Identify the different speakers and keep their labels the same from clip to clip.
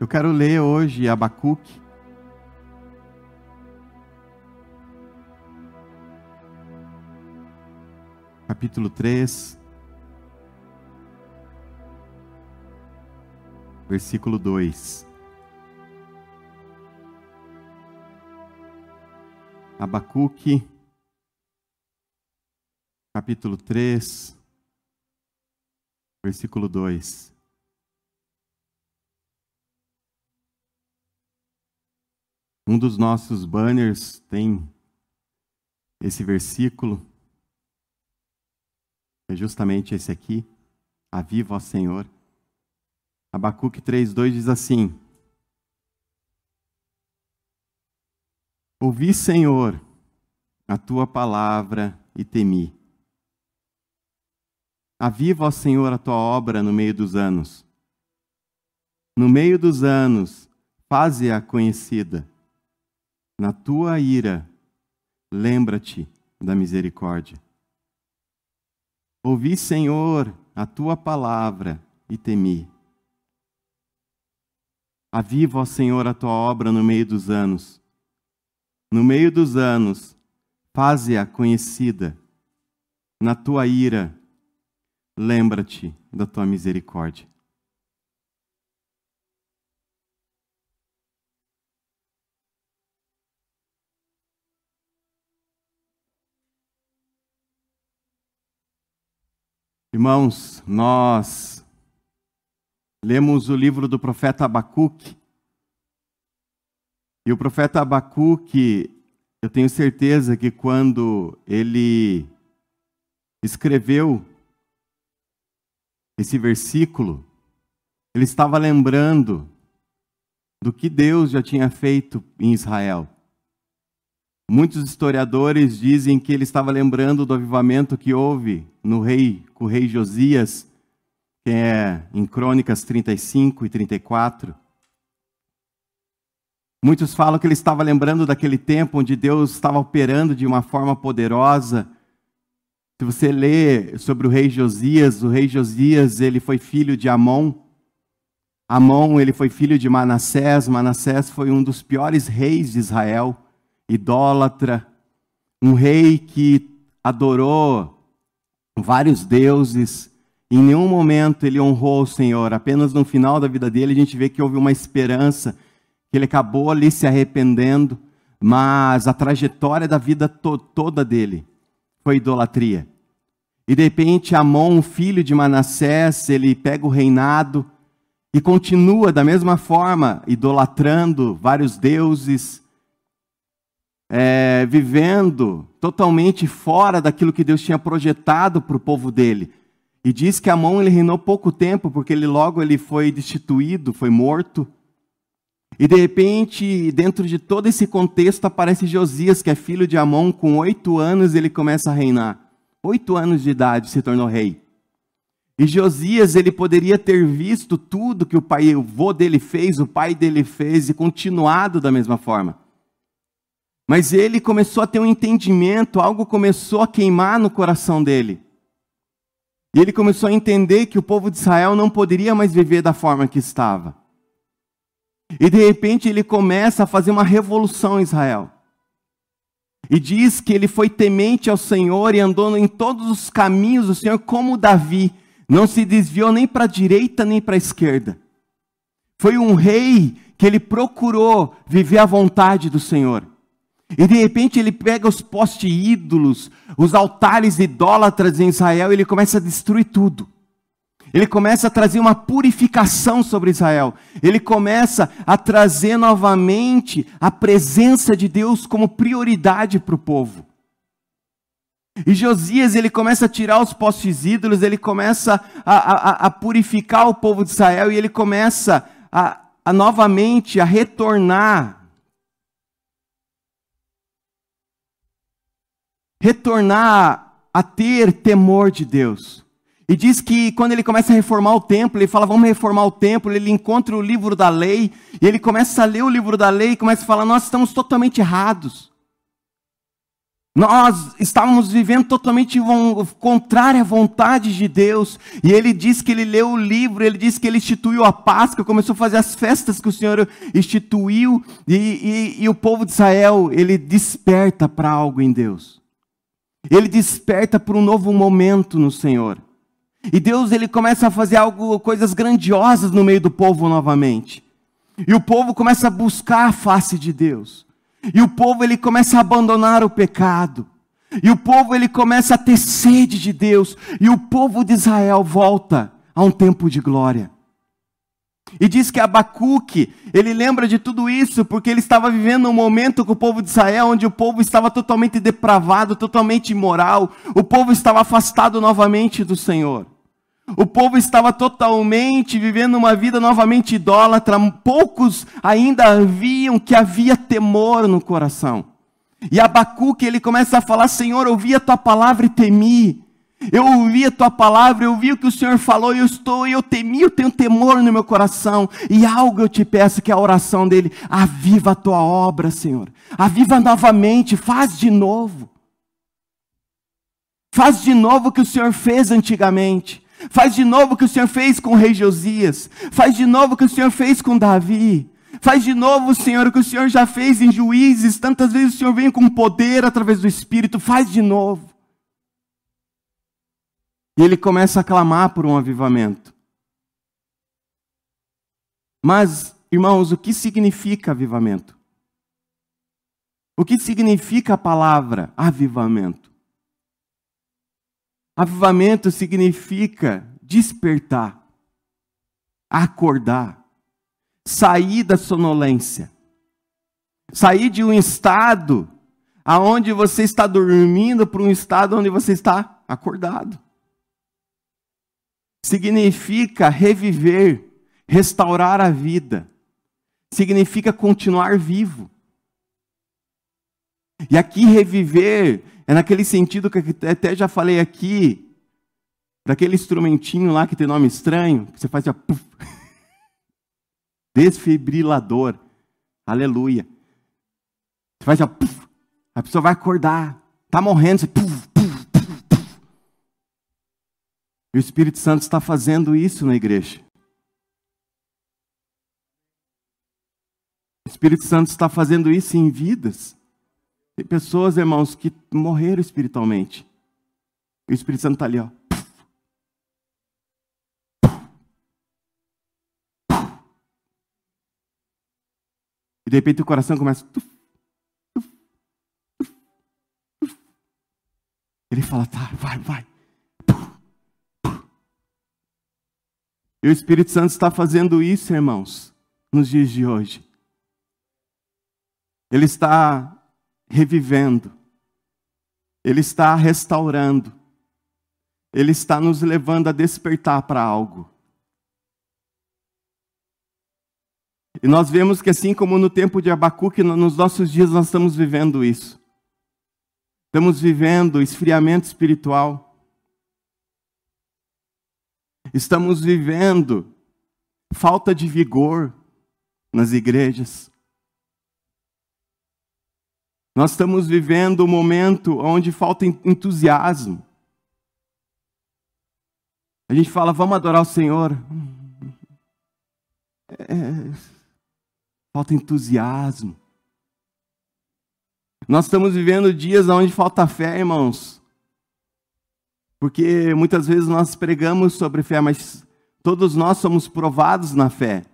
Speaker 1: Eu quero ler hoje Abacuque. Capítulo 3, versículo 2. Abacuque, capítulo 3, versículo 2. Um dos nossos banners tem esse versículo. É justamente esse aqui. Aviva, ó Senhor. Abacuque 3,2 diz assim: Ouvi, Senhor, a tua palavra e temi. Aviva, ó Senhor, a tua obra no meio dos anos. No meio dos anos, faze-a conhecida na tua ira, lembra-te da misericórdia. Ouvi, Senhor, a tua palavra e temi. Aviva, ó Senhor, a tua obra no meio dos anos. No meio dos anos, faze-a conhecida. Na tua ira, lembra-te da tua misericórdia. Irmãos, nós lemos o livro do profeta Abacuque. E o profeta Abacuque, eu tenho certeza que quando ele escreveu esse versículo, ele estava lembrando do que Deus já tinha feito em Israel. Muitos historiadores dizem que ele estava lembrando do avivamento que houve no rei, com o rei Josias, que é em Crônicas 35 e 34. Muitos falam que ele estava lembrando daquele tempo onde Deus estava operando de uma forma poderosa. Se você lê sobre o rei Josias, o rei Josias, ele foi filho de Amon. Amon, ele foi filho de Manassés. Manassés foi um dos piores reis de Israel idólatra, um rei que adorou vários deuses. Em nenhum momento ele honrou o Senhor, apenas no final da vida dele a gente vê que houve uma esperança, que ele acabou ali se arrependendo, mas a trajetória da vida to toda dele foi idolatria. E de repente Amon, filho de Manassés, ele pega o reinado e continua da mesma forma idolatrando vários deuses, é, vivendo totalmente fora daquilo que Deus tinha projetado para o povo dele. E diz que Amon ele reinou pouco tempo, porque ele logo ele foi destituído, foi morto. E de repente, dentro de todo esse contexto, aparece Josias, que é filho de Amon, com oito anos ele começa a reinar. Oito anos de idade se tornou rei. E Josias, ele poderia ter visto tudo que o pai, o avô dele fez, o pai dele fez, e continuado da mesma forma. Mas ele começou a ter um entendimento, algo começou a queimar no coração dele. E ele começou a entender que o povo de Israel não poderia mais viver da forma que estava. E de repente ele começa a fazer uma revolução em Israel. E diz que ele foi temente ao Senhor e andou em todos os caminhos do Senhor, como Davi. Não se desviou nem para a direita nem para a esquerda. Foi um rei que ele procurou viver a vontade do Senhor. E de repente ele pega os postes ídolos, os altares idólatras em Israel, e ele começa a destruir tudo. Ele começa a trazer uma purificação sobre Israel. Ele começa a trazer novamente a presença de Deus como prioridade para o povo. E Josias, ele começa a tirar os postes ídolos, ele começa a, a, a purificar o povo de Israel e ele começa a, a novamente a retornar retornar a ter temor de Deus. E diz que quando ele começa a reformar o templo, ele fala, vamos reformar o templo, ele encontra o livro da lei, e ele começa a ler o livro da lei e começa a falar, nós estamos totalmente errados. Nós estávamos vivendo totalmente contrária à vontade de Deus. E ele diz que ele leu o livro, ele diz que ele instituiu a Páscoa, começou a fazer as festas que o Senhor instituiu. E, e, e o povo de Israel, ele desperta para algo em Deus. Ele desperta para um novo momento no Senhor. E Deus ele começa a fazer algo, coisas grandiosas no meio do povo novamente. E o povo começa a buscar a face de Deus. E o povo ele começa a abandonar o pecado. E o povo ele começa a ter sede de Deus. E o povo de Israel volta a um tempo de glória. E diz que Abacuque, ele lembra de tudo isso porque ele estava vivendo um momento com o povo de Israel onde o povo estava totalmente depravado, totalmente imoral, o povo estava afastado novamente do Senhor. O povo estava totalmente vivendo uma vida novamente idólatra. Poucos ainda viam que havia temor no coração. E Abacuque, ele começa a falar: Senhor, ouvi a tua palavra e temi. Eu ouvi a tua palavra, eu ouvi o que o Senhor falou, eu estou, eu temi, eu tenho temor no meu coração. E algo eu te peço, que é a oração dele: aviva a tua obra, Senhor. Aviva novamente, faz de novo. Faz de novo o que o Senhor fez antigamente. Faz de novo o que o Senhor fez com o rei Josias. Faz de novo o que o Senhor fez com Davi. Faz de novo, Senhor, o que o Senhor já fez em juízes. Tantas vezes o Senhor vem com poder através do Espírito. Faz de novo. E ele começa a clamar por um avivamento. Mas, irmãos, o que significa avivamento? O que significa a palavra avivamento? Avivamento significa despertar, acordar, sair da sonolência, sair de um estado aonde você está dormindo para um estado onde você está acordado. Significa reviver, restaurar a vida. Significa continuar vivo. E aqui reviver é naquele sentido que até já falei aqui, daquele instrumentinho lá que tem nome estranho, que você faz assim, puff, desfibrilador. Aleluia. Você faz assim, puff, a pessoa vai acordar, está morrendo, você puff, puff. O Espírito Santo está fazendo isso na igreja. O Espírito Santo está fazendo isso em vidas. Tem pessoas, irmãos, que morreram espiritualmente. E o Espírito Santo está ali, ó. E de repente o coração começa. Ele fala, tá, vai, vai. E o Espírito Santo está fazendo isso, irmãos, nos dias de hoje. Ele está revivendo, Ele está restaurando, Ele está nos levando a despertar para algo. E nós vemos que assim como no tempo de Abacuque, nos nossos dias nós estamos vivendo isso. Estamos vivendo esfriamento espiritual. Estamos vivendo falta de vigor nas igrejas. Nós estamos vivendo um momento onde falta entusiasmo. A gente fala, vamos adorar o Senhor. É, falta entusiasmo. Nós estamos vivendo dias onde falta fé, irmãos. Porque muitas vezes nós pregamos sobre fé, mas todos nós somos provados na fé.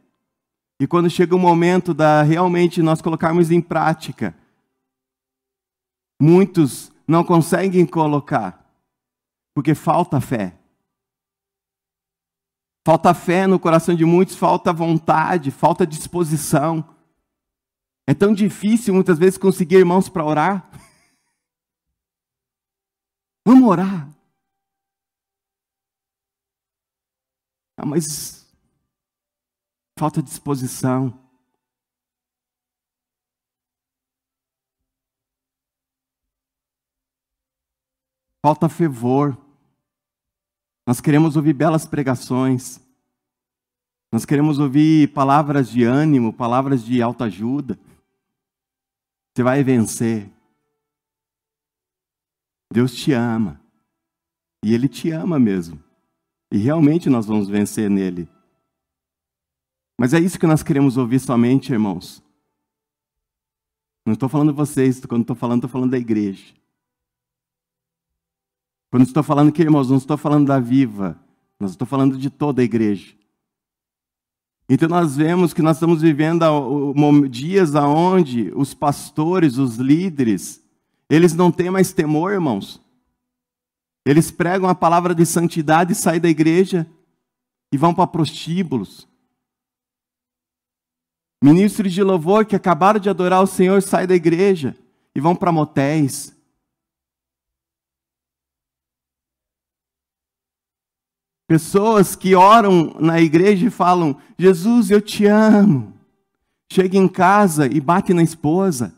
Speaker 1: E quando chega o momento da realmente nós colocarmos em prática, muitos não conseguem colocar, porque falta fé. Falta fé no coração de muitos, falta vontade, falta disposição. É tão difícil muitas vezes conseguir irmãos para orar. Vamos orar. Ah, mas falta disposição. falta fervor. Nós queremos ouvir belas pregações. Nós queremos ouvir palavras de ânimo, palavras de alta ajuda. Você vai vencer. Deus te ama. E Ele te ama mesmo. E realmente nós vamos vencer nele. Mas é isso que nós queremos ouvir somente, irmãos. Não estou falando vocês, quando estou falando, estou falando da igreja. Quando estou falando aqui, irmãos, não estou falando da viva, nós estou falando de toda a igreja. Então nós vemos que nós estamos vivendo dias aonde os pastores, os líderes, eles não têm mais temor, irmãos. Eles pregam a palavra de santidade, saem da igreja e vão para prostíbulos. Ministros de louvor que acabaram de adorar o Senhor saem da igreja e vão para motéis. Pessoas que oram na igreja e falam: Jesus, eu te amo. Chega em casa e bate na esposa.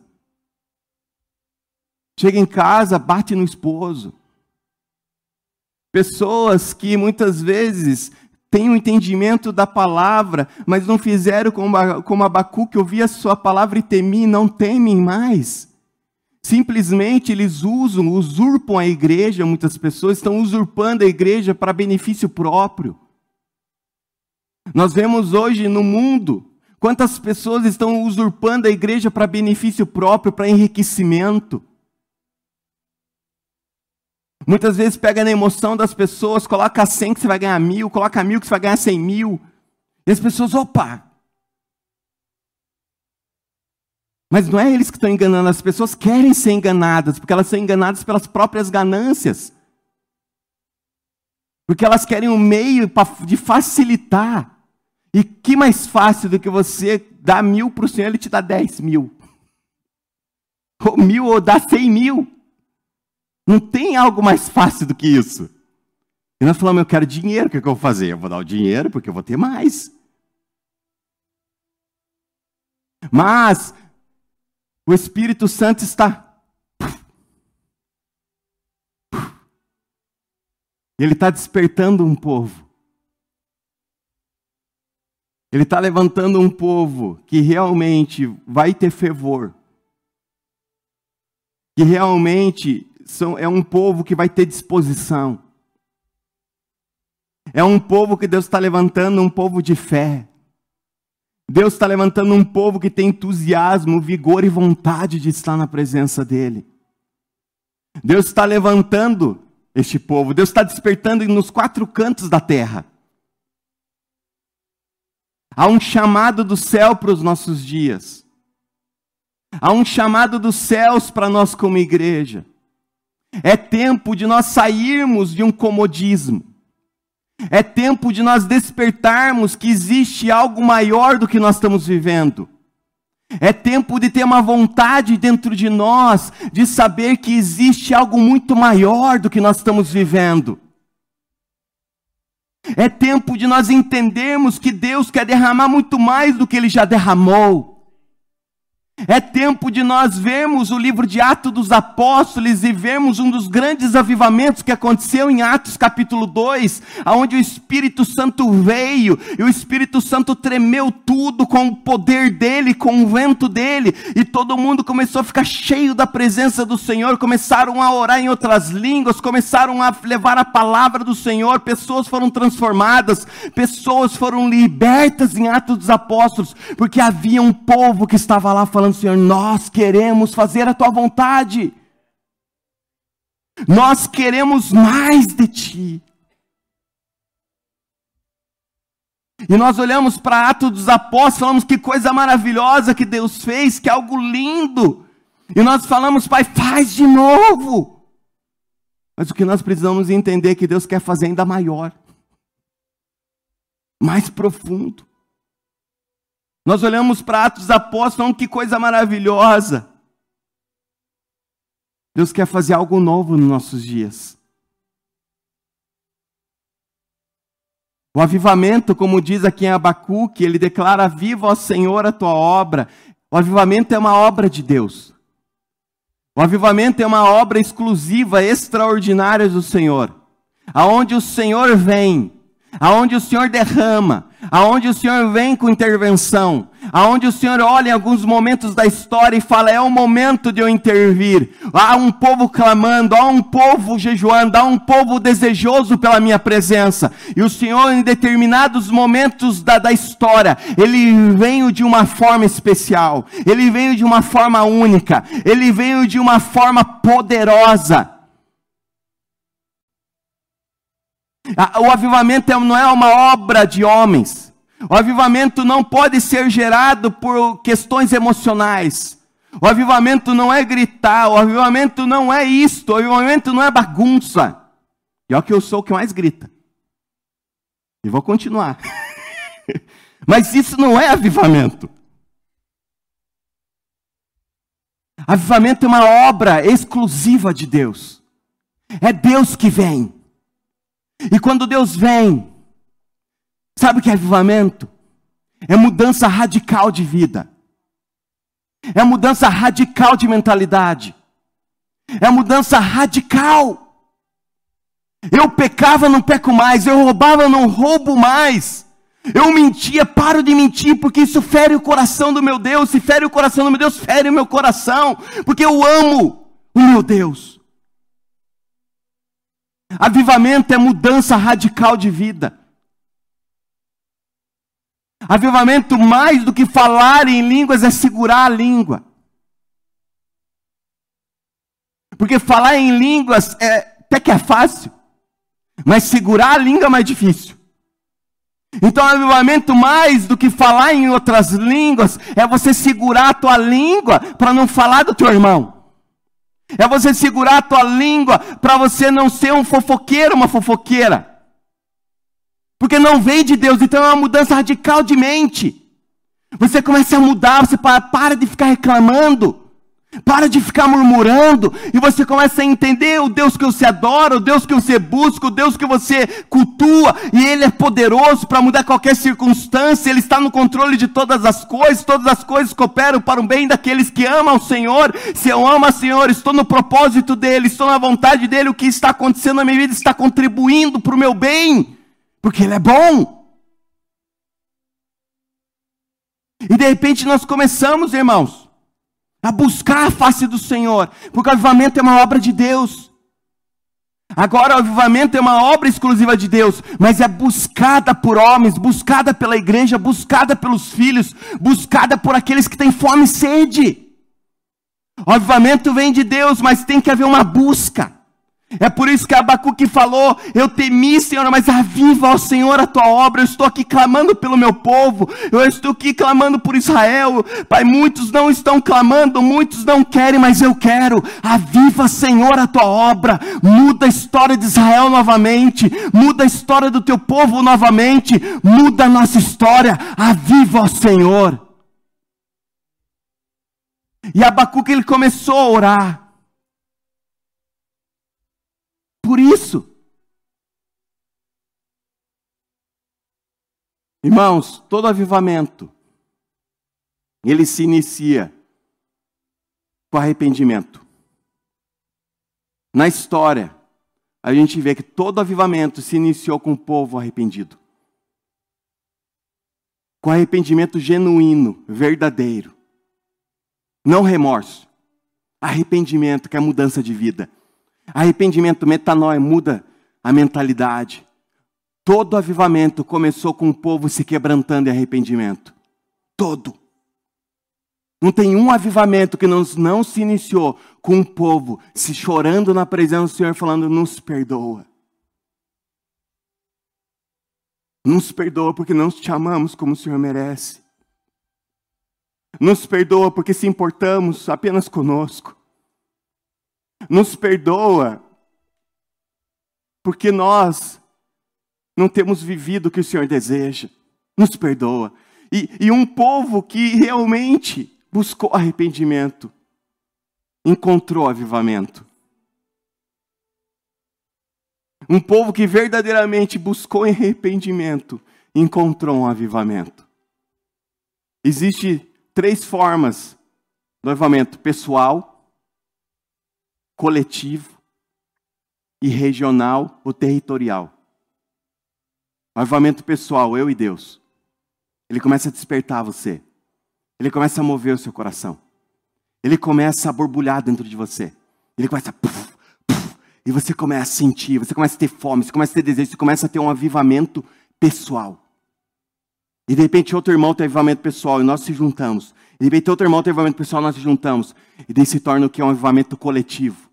Speaker 1: Chega em casa, bate no esposo. Pessoas que muitas vezes têm o um entendimento da palavra, mas não fizeram como, como Abacuque, ouvia a sua palavra e temi, não temem mais. Simplesmente eles usam, usurpam a igreja, muitas pessoas estão usurpando a igreja para benefício próprio. Nós vemos hoje no mundo quantas pessoas estão usurpando a igreja para benefício próprio, para enriquecimento. Muitas vezes pega na emoção das pessoas, coloca 100 que você vai ganhar mil, coloca mil que você vai ganhar 100 mil. E as pessoas, opa! Mas não é eles que estão enganando, as pessoas querem ser enganadas, porque elas são enganadas pelas próprias ganâncias. Porque elas querem um meio de facilitar. E que mais fácil do que você dar mil para o Senhor, ele te dá dez mil. Ou mil, ou dá cem mil. Não tem algo mais fácil do que isso. E nós falamos, eu quero dinheiro, o que, é que eu vou fazer? Eu vou dar o dinheiro porque eu vou ter mais. Mas o Espírito Santo está. Ele está despertando um povo. Ele está levantando um povo que realmente vai ter fervor. Que realmente são, é um povo que vai ter disposição. É um povo que Deus está levantando, um povo de fé. Deus está levantando um povo que tem entusiasmo, vigor e vontade de estar na presença dEle. Deus está levantando este povo, Deus está despertando nos quatro cantos da terra. Há um chamado do céu para os nossos dias. Há um chamado dos céus para nós como igreja. É tempo de nós sairmos de um comodismo. É tempo de nós despertarmos que existe algo maior do que nós estamos vivendo. É tempo de ter uma vontade dentro de nós de saber que existe algo muito maior do que nós estamos vivendo. É tempo de nós entendermos que Deus quer derramar muito mais do que Ele já derramou. É tempo de nós vermos o livro de Atos dos Apóstolos e vermos um dos grandes avivamentos que aconteceu em Atos capítulo 2, aonde o Espírito Santo veio e o Espírito Santo tremeu tudo com o poder dele, com o vento dele, e todo mundo começou a ficar cheio da presença do Senhor, começaram a orar em outras línguas, começaram a levar a palavra do Senhor, pessoas foram transformadas, pessoas foram libertas em Atos dos Apóstolos, porque havia um povo que estava lá falando falando, Senhor, nós queremos fazer a tua vontade. Nós queremos mais de ti. E nós olhamos para Atos dos Apóstolos, falamos que coisa maravilhosa que Deus fez, que algo lindo. E nós falamos, Pai, faz de novo. Mas o que nós precisamos entender é que Deus quer fazer ainda maior, mais profundo. Nós olhamos para Atos dos Apóstolos, que coisa maravilhosa. Deus quer fazer algo novo nos nossos dias. O avivamento, como diz aqui em Abacuque, ele declara: Viva, ó Senhor, a tua obra. O avivamento é uma obra de Deus. O avivamento é uma obra exclusiva, extraordinária do Senhor. Aonde o Senhor vem, aonde o Senhor derrama, aonde o Senhor vem com intervenção, aonde o Senhor olha em alguns momentos da história e fala: é o momento de eu intervir. Há um povo clamando, há um povo jejuando, há um povo desejoso pela minha presença. E o Senhor, em determinados momentos da, da história, ele veio de uma forma especial, ele veio de uma forma única, ele veio de uma forma poderosa. O avivamento é, não é uma obra de homens. O avivamento não pode ser gerado por questões emocionais. O avivamento não é gritar, o avivamento não é isto, o avivamento não é bagunça. E é o que eu sou o que mais grita. E vou continuar. Mas isso não é avivamento. Avivamento é uma obra exclusiva de Deus. É Deus que vem. E quando Deus vem, Sabe o que é avivamento? É mudança radical de vida. É mudança radical de mentalidade. É mudança radical. Eu pecava, não peco mais. Eu roubava, não roubo mais. Eu mentia, paro de mentir, porque isso fere o coração do meu Deus. Se fere o coração do meu Deus, fere o meu coração, porque eu amo o meu Deus. Avivamento é mudança radical de vida. Avivamento, mais do que falar em línguas, é segurar a língua. Porque falar em línguas é, até que é fácil, mas segurar a língua é mais difícil. Então, avivamento, mais do que falar em outras línguas, é você segurar a tua língua para não falar do teu irmão. É você segurar a tua língua para você não ser um fofoqueiro, uma fofoqueira. Porque não vem de Deus, então é uma mudança radical de mente. Você começa a mudar, você para, para de ficar reclamando, para de ficar murmurando, e você começa a entender o Deus que você adora, o Deus que você busca, o Deus que você cultua, e Ele é poderoso para mudar qualquer circunstância, Ele está no controle de todas as coisas, todas as coisas cooperam para o bem daqueles que amam o Senhor. Se eu amo o Senhor, estou no propósito dEle, estou na vontade dEle, o que está acontecendo na minha vida está contribuindo para o meu bem porque Ele é bom. E de repente nós começamos, irmãos, a buscar a face do Senhor, porque o avivamento é uma obra de Deus. Agora, o avivamento é uma obra exclusiva de Deus, mas é buscada por homens, buscada pela igreja, buscada pelos filhos, buscada por aqueles que têm fome e sede. O avivamento vem de Deus, mas tem que haver uma busca. É por isso que Abacuque falou: Eu temi, Senhor, mas aviva, Senhor, a tua obra. Eu estou aqui clamando pelo meu povo, eu estou aqui clamando por Israel. Pai, muitos não estão clamando, muitos não querem, mas eu quero. Aviva, Senhor, a tua obra. Muda a história de Israel novamente, muda a história do teu povo novamente, muda a nossa história. Aviva, ó Senhor. E Abacuque ele começou a orar por isso. Irmãos, todo avivamento, ele se inicia com arrependimento. Na história, a gente vê que todo avivamento se iniciou com o povo arrependido. Com arrependimento genuíno, verdadeiro. Não remorso. Arrependimento, que é mudança de vida. Arrependimento, metanoia, muda a mentalidade. Todo avivamento começou com o povo se quebrantando em arrependimento. Todo. Não tem um avivamento que não, não se iniciou com o povo se chorando na presença do Senhor, falando: nos perdoa. Nos perdoa porque não te amamos como o Senhor merece. Nos perdoa porque se importamos apenas conosco. Nos perdoa, porque nós não temos vivido o que o Senhor deseja. Nos perdoa. E, e um povo que realmente buscou arrependimento, encontrou avivamento. Um povo que verdadeiramente buscou arrependimento, encontrou um avivamento. Existe três formas do avivamento: pessoal, coletivo e regional ou territorial. O avivamento pessoal, eu e Deus. Ele começa a despertar você. ele começa a mover o seu coração. Ele começa a borbulhar dentro de você. Ele começa a. Puff, puff, e você começa a sentir, você começa a ter fome, você começa a ter desejo, você começa a ter um avivamento pessoal. E de repente outro irmão tem avivamento pessoal e nós se juntamos. E de repente outro irmão tem avivamento pessoal e nós se juntamos. E daí se torna o que é um avivamento coletivo.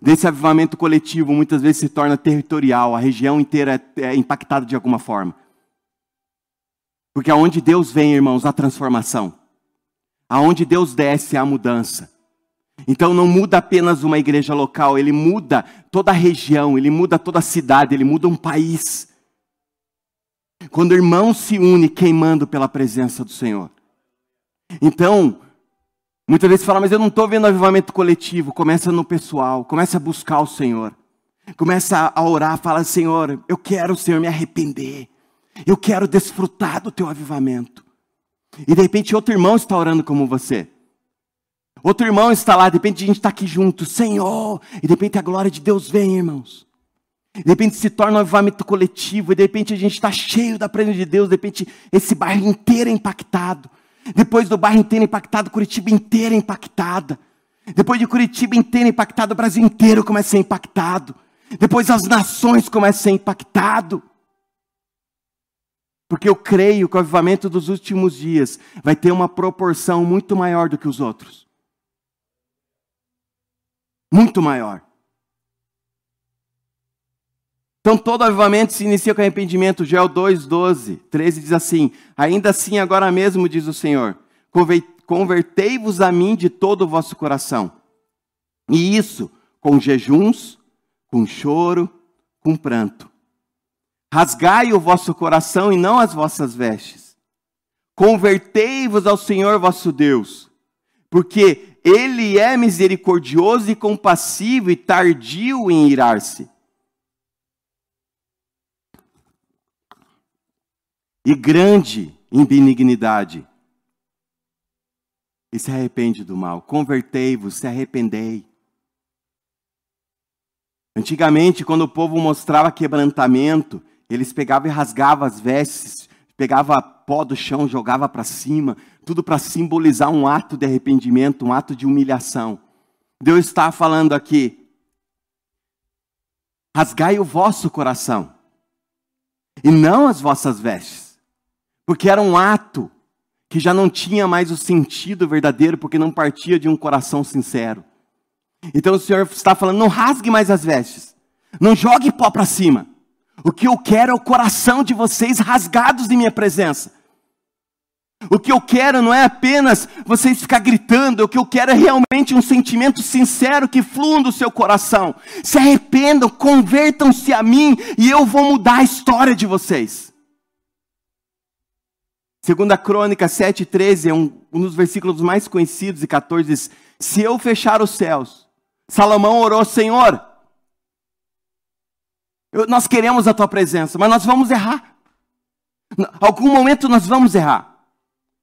Speaker 1: Desse avivamento coletivo muitas vezes se torna territorial, a região inteira é, é impactada de alguma forma. Porque aonde Deus vem, irmãos, a transformação. Aonde Deus desce, a mudança. Então não muda apenas uma igreja local, ele muda toda a região, ele muda toda a cidade, ele muda um país. Quando irmãos se unem queimando pela presença do Senhor. Então, muitas vezes fala, mas eu não estou vendo avivamento coletivo. Começa no pessoal, começa a buscar o Senhor. Começa a orar, fala, Senhor, eu quero, Senhor, me arrepender. Eu quero desfrutar do teu avivamento. E de repente outro irmão está orando como você. Outro irmão está lá, de repente a gente está aqui junto, Senhor. E de repente a glória de Deus vem, irmãos. De repente se torna um avivamento coletivo, e de repente a gente está cheio da presença de Deus, de repente esse bairro inteiro é impactado. Depois do bairro inteiro impactado, Curitiba inteira impactada. Depois de Curitiba inteira impactada, o Brasil inteiro começa a ser impactado. Depois as nações começam a ser impactado. Porque eu creio que o avivamento dos últimos dias vai ter uma proporção muito maior do que os outros. Muito maior. Então todo avivamento se inicia com arrependimento. Joel 2, 12, 13 diz assim: Ainda assim, agora mesmo, diz o Senhor, convertei-vos a mim de todo o vosso coração. E isso com jejuns, com choro, com pranto. Rasgai o vosso coração e não as vossas vestes. Convertei-vos ao Senhor vosso Deus, porque Ele é misericordioso e compassivo e tardio em irar-se e grande em benignidade. E se arrepende do mal. Convertei-vos, se arrependei. Antigamente, quando o povo mostrava quebrantamento, eles pegavam e rasgavam as vestes, pegava pó do chão, jogava para cima, tudo para simbolizar um ato de arrependimento, um ato de humilhação. Deus está falando aqui: rasgai o vosso coração, e não as vossas vestes. Porque era um ato que já não tinha mais o sentido verdadeiro, porque não partia de um coração sincero. Então o Senhor está falando: não rasgue mais as vestes, não jogue pó para cima. O que eu quero é o coração de vocês rasgados em minha presença. O que eu quero não é apenas vocês ficar gritando, o que eu quero é realmente um sentimento sincero que flua do seu coração. Se arrependam, convertam-se a mim e eu vou mudar a história de vocês. Segunda Crônica 7,13 é um, um dos versículos mais conhecidos, e 14 diz, se eu fechar os céus, Salomão orou, Senhor, eu, nós queremos a tua presença, mas nós vamos errar. Em algum momento nós vamos errar.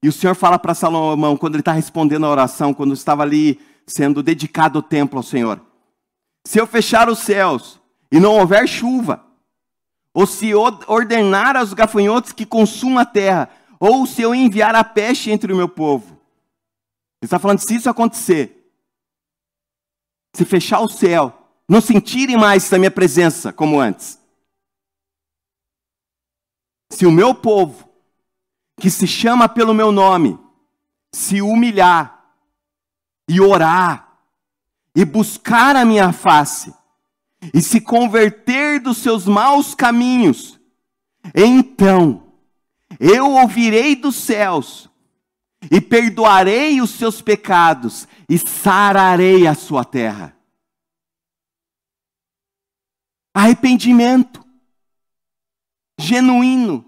Speaker 1: E o Senhor fala para Salomão, quando ele está respondendo a oração, quando estava ali sendo dedicado o templo ao Senhor: Se eu fechar os céus e não houver chuva, ou se ordenar aos gafanhotos que consumam a terra, ou se eu enviar a peste entre o meu povo. Ele está falando, se isso acontecer, se fechar o céu, não sentirem mais a minha presença como antes. Se o meu povo, que se chama pelo meu nome, se humilhar e orar e buscar a minha face e se converter dos seus maus caminhos, então eu ouvirei dos céus e perdoarei os seus pecados e sararei a sua terra. Arrependimento genuíno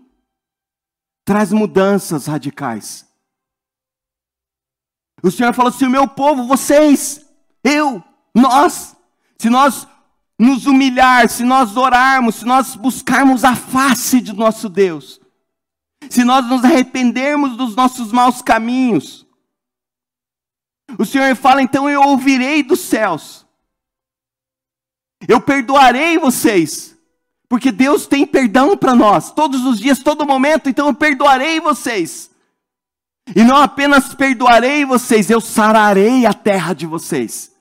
Speaker 1: traz mudanças radicais. O Senhor falou: se o meu povo, vocês, eu, nós, se nós nos humilhar, se nós orarmos, se nós buscarmos a face de nosso Deus, se nós nos arrependermos dos nossos maus caminhos. O Senhor fala, então eu ouvirei dos céus, eu perdoarei vocês, porque Deus tem perdão para nós, todos os dias, todo momento, então eu perdoarei vocês. E não apenas perdoarei vocês, eu sararei a terra de vocês.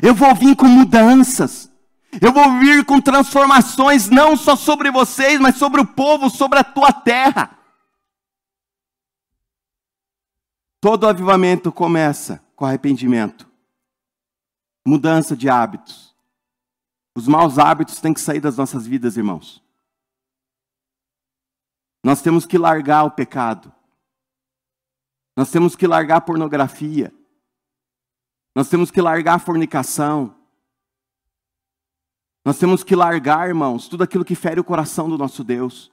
Speaker 1: Eu vou vir com mudanças. Eu vou vir com transformações, não só sobre vocês, mas sobre o povo, sobre a tua terra. Todo avivamento começa com arrependimento, mudança de hábitos. Os maus hábitos têm que sair das nossas vidas, irmãos. Nós temos que largar o pecado. Nós temos que largar a pornografia. Nós temos que largar a fornicação. Nós temos que largar, irmãos, tudo aquilo que fere o coração do nosso Deus.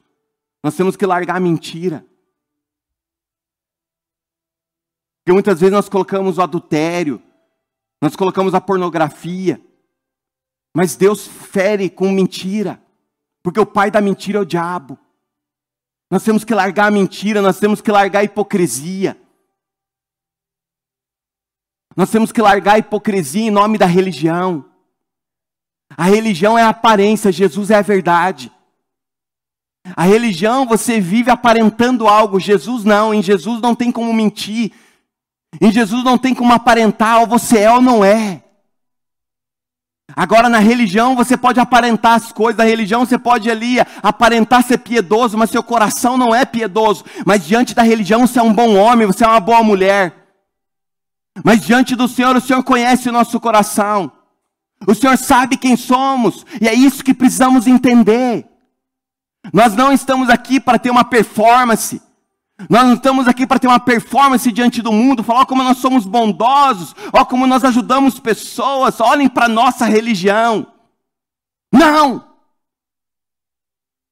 Speaker 1: Nós temos que largar a mentira. Porque muitas vezes nós colocamos o adultério, nós colocamos a pornografia, mas Deus fere com mentira, porque o pai da mentira é o diabo. Nós temos que largar a mentira, nós temos que largar a hipocrisia. Nós temos que largar a hipocrisia em nome da religião. A religião é a aparência, Jesus é a verdade. A religião você vive aparentando algo, Jesus não, em Jesus não tem como mentir, em Jesus não tem como aparentar, ou você é ou não é. Agora, na religião, você pode aparentar as coisas, na religião você pode ali aparentar ser piedoso, mas seu coração não é piedoso. Mas diante da religião, você é um bom homem, você é uma boa mulher. Mas diante do Senhor, o Senhor conhece o nosso coração. O Senhor sabe quem somos, e é isso que precisamos entender. Nós não estamos aqui para ter uma performance. Nós não estamos aqui para ter uma performance diante do mundo, falar como nós somos bondosos, ó como nós ajudamos pessoas, olhem para a nossa religião. Não!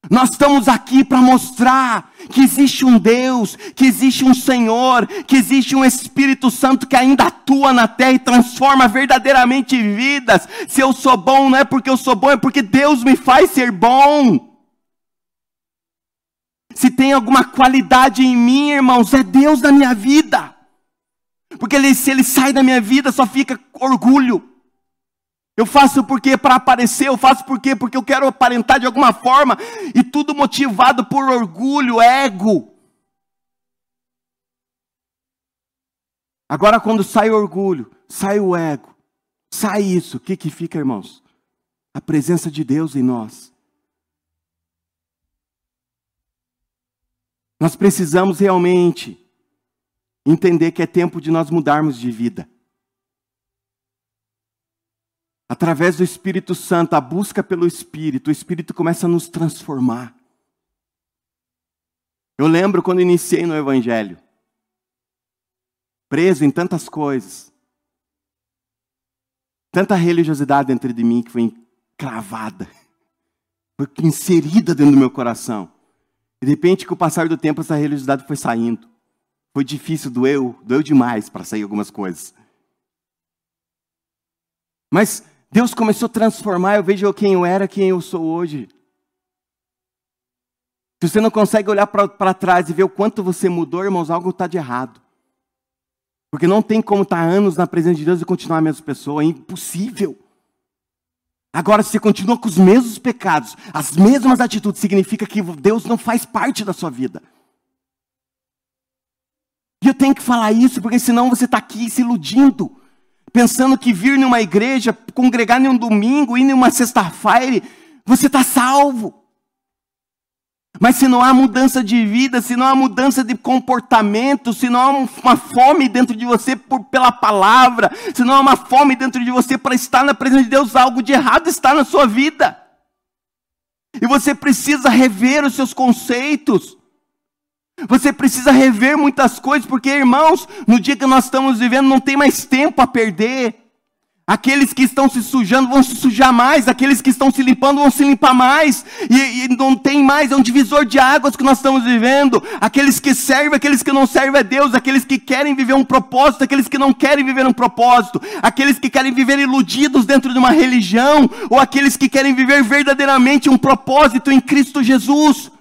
Speaker 1: Nós estamos aqui para mostrar que existe um Deus, que existe um Senhor, que existe um Espírito Santo que ainda atua na terra e transforma verdadeiramente vidas. Se eu sou bom, não é porque eu sou bom, é porque Deus me faz ser bom. Se tem alguma qualidade em mim, irmãos, é Deus na minha vida. Porque ele, se ele sai da minha vida, só fica orgulho. Eu faço porque para aparecer, eu faço porque porque eu quero aparentar de alguma forma e tudo motivado por orgulho, ego. Agora quando sai o orgulho, sai o ego, sai isso, o que que fica, irmãos? A presença de Deus em nós. Nós precisamos realmente entender que é tempo de nós mudarmos de vida. Através do Espírito Santo, a busca pelo Espírito, o Espírito começa a nos transformar. Eu lembro quando iniciei no Evangelho, preso em tantas coisas, tanta religiosidade dentro de mim que foi cravada, foi inserida dentro do meu coração. E de repente, com o passar do tempo, essa religiosidade foi saindo. Foi difícil, doeu, doeu demais para sair algumas coisas. Mas Deus começou a transformar, eu vejo quem eu era, quem eu sou hoje. Se você não consegue olhar para trás e ver o quanto você mudou, irmãos, algo está de errado. Porque não tem como estar tá anos na presença de Deus e continuar a mesma pessoa, é impossível. Agora, se você continua com os mesmos pecados, as mesmas atitudes, significa que Deus não faz parte da sua vida. E eu tenho que falar isso, porque senão você está aqui se iludindo pensando que vir numa igreja, congregar em um domingo, ir numa sexta-feira, você está salvo. Mas se não há mudança de vida, se não há mudança de comportamento, se não há uma fome dentro de você por, pela palavra, se não há uma fome dentro de você para estar na presença de Deus, algo de errado está na sua vida. E você precisa rever os seus conceitos. Você precisa rever muitas coisas, porque, irmãos, no dia que nós estamos vivendo, não tem mais tempo a perder. Aqueles que estão se sujando vão se sujar mais, aqueles que estão se limpando vão se limpar mais, e, e, não tem mais, é um divisor de águas que nós estamos vivendo. Aqueles que servem, aqueles que não servem a Deus, aqueles que querem viver um propósito, aqueles que não querem viver um propósito, aqueles que querem viver iludidos dentro de uma religião, ou aqueles que querem viver verdadeiramente um propósito em Cristo Jesus.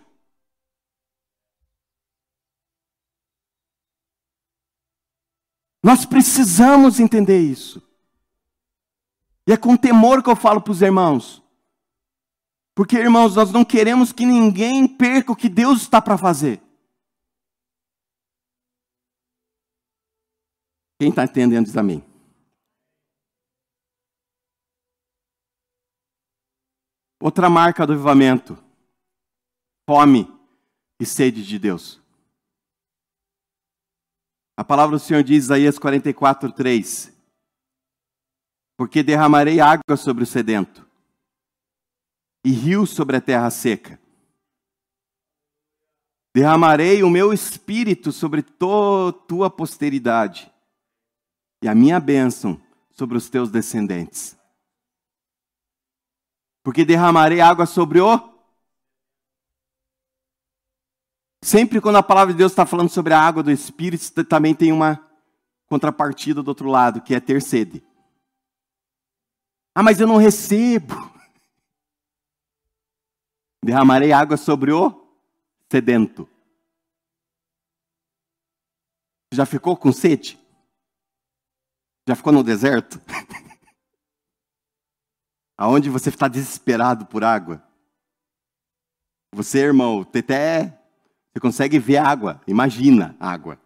Speaker 1: Nós precisamos entender isso. E é com temor que eu falo para os irmãos. Porque, irmãos, nós não queremos que ninguém perca o que Deus está para fazer. Quem está entendendo diz amém. Outra marca do avivamento: fome e sede de Deus. A palavra do Senhor diz, Isaías 44, 3: Porque derramarei água sobre o sedento, e rio sobre a terra seca. Derramarei o meu espírito sobre toda tua posteridade, e a minha bênção sobre os teus descendentes porque derramarei água sobre o. Sempre quando a palavra de Deus está falando sobre a água do Espírito, também tem uma contrapartida do outro lado, que é ter sede. Ah, mas eu não recebo. Derramarei água sobre o sedento. Já ficou com sede? Já ficou no deserto? aonde você está desesperado por água. Você, irmão, até você consegue ver água, imagina água.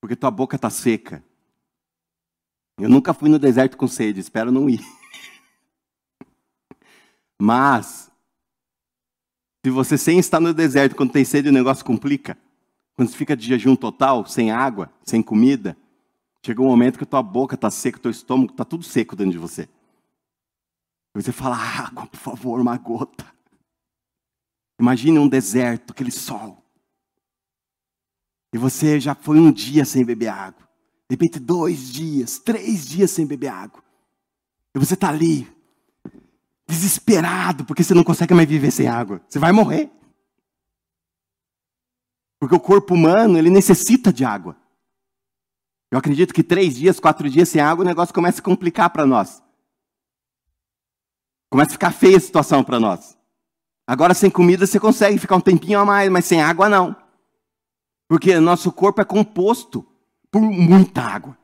Speaker 1: Porque tua boca está seca. Eu nunca fui no deserto com sede, espero não ir. Mas, se você sem estar no deserto, quando tem sede, o negócio complica. Quando você fica de jejum total, sem água, sem comida, chega um momento que tua boca está seca, teu estômago está tudo seco dentro de você. Você fala, água, por favor, uma gota. Imagine um deserto, aquele sol. E você já foi um dia sem beber água. De repente, dois dias, três dias sem beber água. E você está ali, desesperado, porque você não consegue mais viver sem água. Você vai morrer. Porque o corpo humano, ele necessita de água. Eu acredito que três dias, quatro dias sem água, o negócio começa a complicar para nós. Começa a ficar feia a situação para nós. Agora, sem comida, você consegue ficar um tempinho a mais, mas sem água, não. Porque nosso corpo é composto por muita água.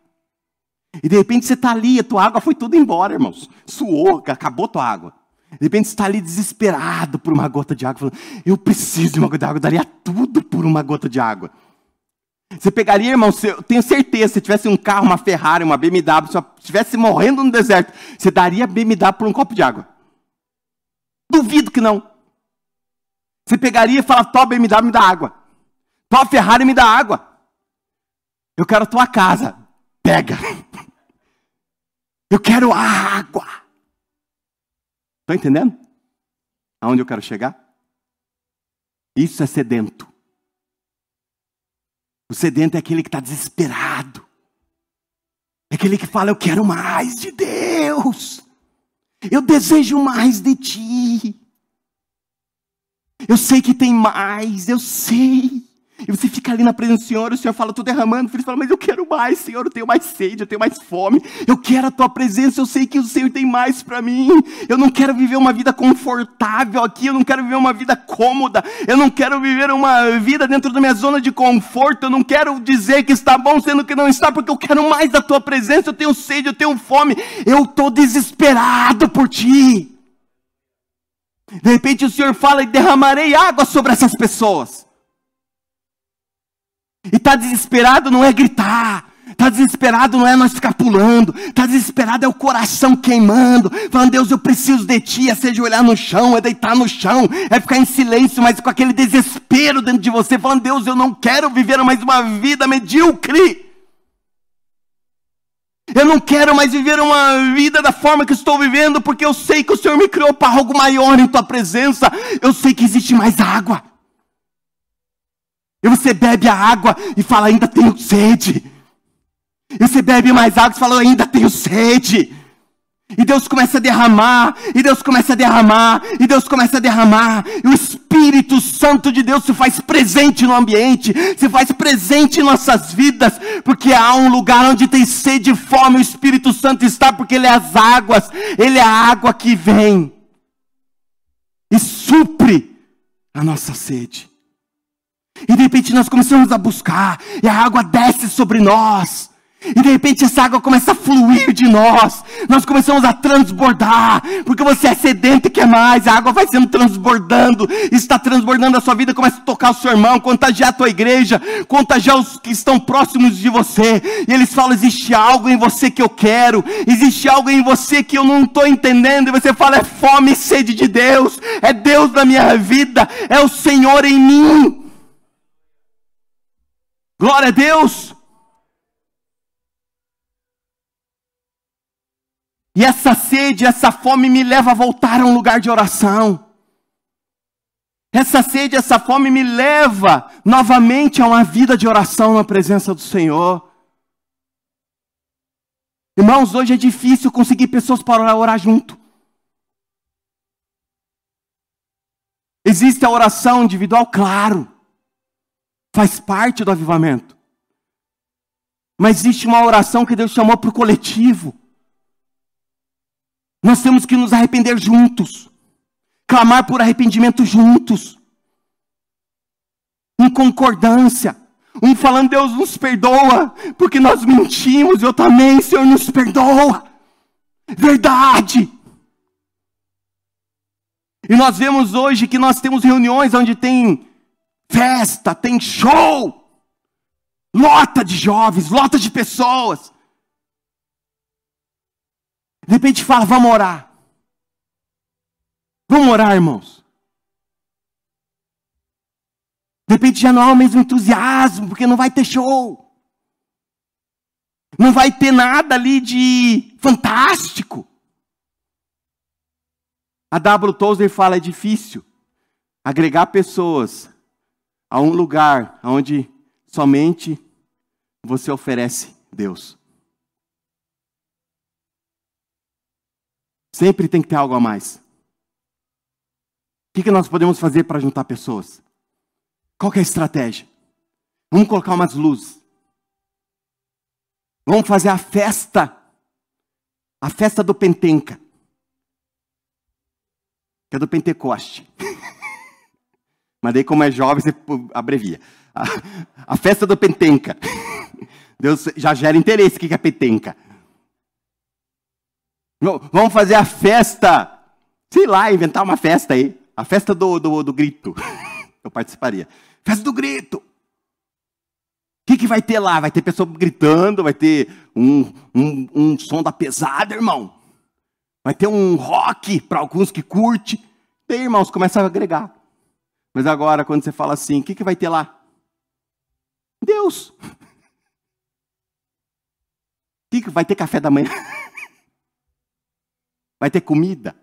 Speaker 1: E de repente você está ali, a tua água foi tudo embora, irmãos. Suou, acabou a tua água. De repente você está ali desesperado por uma gota de água, falando, eu preciso de uma gota de água, daria tudo por uma gota de água. Você pegaria, irmão, eu tenho certeza, se tivesse um carro, uma Ferrari, uma BMW, se estivesse morrendo no deserto, você daria BMW por um copo de água. Duvido que não. Você pegaria e falaria, tua BMW me dá água. Tua Ferrari me dá água. Eu quero a tua casa. Pega. Eu quero a água. Estão entendendo? Aonde eu quero chegar? Isso é sedento. O sedento é aquele que está desesperado. É aquele que fala: Eu quero mais de Deus. Eu desejo mais de ti. Eu sei que tem mais, eu sei. E você fica ali na presença do Senhor, o Senhor fala, estou derramando. Você fala, mas eu quero mais, Senhor, eu tenho mais sede, eu tenho mais fome. Eu quero a tua presença, eu sei que o Senhor tem mais para mim. Eu não quero viver uma vida confortável aqui, eu não quero viver uma vida cômoda. Eu não quero viver uma vida dentro da minha zona de conforto. Eu não quero dizer que está bom, sendo que não está, porque eu quero mais da tua presença. Eu tenho sede, eu tenho fome. Eu estou desesperado por ti. De repente o Senhor fala e derramarei água sobre essas pessoas. E está desesperado não é gritar. Está desesperado não é nós ficar pulando. Está desesperado é o coração queimando. Falando, Deus, eu preciso de ti. É seja olhar no chão, é deitar no chão, é ficar em silêncio, mas com aquele desespero dentro de você. Falando, Deus, eu não quero viver mais uma vida medíocre. Eu não quero mais viver uma vida da forma que estou vivendo, porque eu sei que o Senhor me criou para algo maior em tua presença. Eu sei que existe mais água. E você bebe a água e fala, ainda tenho sede. E você bebe mais água e fala, ainda tenho sede. E Deus começa a derramar, e Deus começa a derramar, e Deus começa a derramar, e o Espírito Santo de Deus se faz presente no ambiente, se faz presente em nossas vidas, porque há um lugar onde tem sede e fome, o Espírito Santo está, porque Ele é as águas, Ele é a água que vem e supre a nossa sede. E de repente nós começamos a buscar, e a água desce sobre nós. E de repente essa água começa a fluir de nós. Nós começamos a transbordar. Porque você é sedento e quer mais. A água vai sendo transbordando. Está transbordando a sua vida. Começa a tocar o seu irmão, contagiar a tua igreja, contagiar os que estão próximos de você. E eles falam: existe algo em você que eu quero. Existe algo em você que eu não estou entendendo. E você fala: é fome e sede de Deus. É Deus na minha vida. É o Senhor em mim. Glória a Deus. E essa sede, essa fome me leva a voltar a um lugar de oração. Essa sede, essa fome me leva novamente a uma vida de oração na presença do Senhor. Irmãos, hoje é difícil conseguir pessoas para orar, junto. Existe a oração individual, claro, faz parte do avivamento. Mas existe uma oração que Deus chamou para o coletivo. Nós temos que nos arrepender juntos, clamar por arrependimento juntos, em concordância. Um falando, Deus nos perdoa, porque nós mentimos, eu também, Senhor, nos perdoa. Verdade. E nós vemos hoje que nós temos reuniões onde tem festa, tem show, lota de jovens, lota de pessoas. De repente fala, vamos orar. Vamos orar, irmãos. De repente já não há o mesmo entusiasmo, porque não vai ter show. Não vai ter nada ali de fantástico. A W. Tozer fala: é difícil agregar pessoas a um lugar onde somente você oferece Deus. Sempre tem que ter algo a mais. O que, que nós podemos fazer para juntar pessoas? Qual é a estratégia? Vamos colocar umas luzes. Vamos fazer a festa. A festa do Pentenca. Que é do Pentecoste. Mas daí, como é jovem, você abrevia. A, a festa do Pentenca. Deus já gera interesse o que é Pentenca. Vamos fazer a festa, sei lá, inventar uma festa aí. A festa do, do, do grito. Eu participaria. Festa do grito. O que, que vai ter lá? Vai ter pessoa gritando, vai ter um, um, um som da pesada, irmão. Vai ter um rock para alguns que curte. E irmãos, começa a agregar. Mas agora, quando você fala assim, o que, que vai ter lá? Deus. O que, que vai ter café da manhã? Vai ter comida?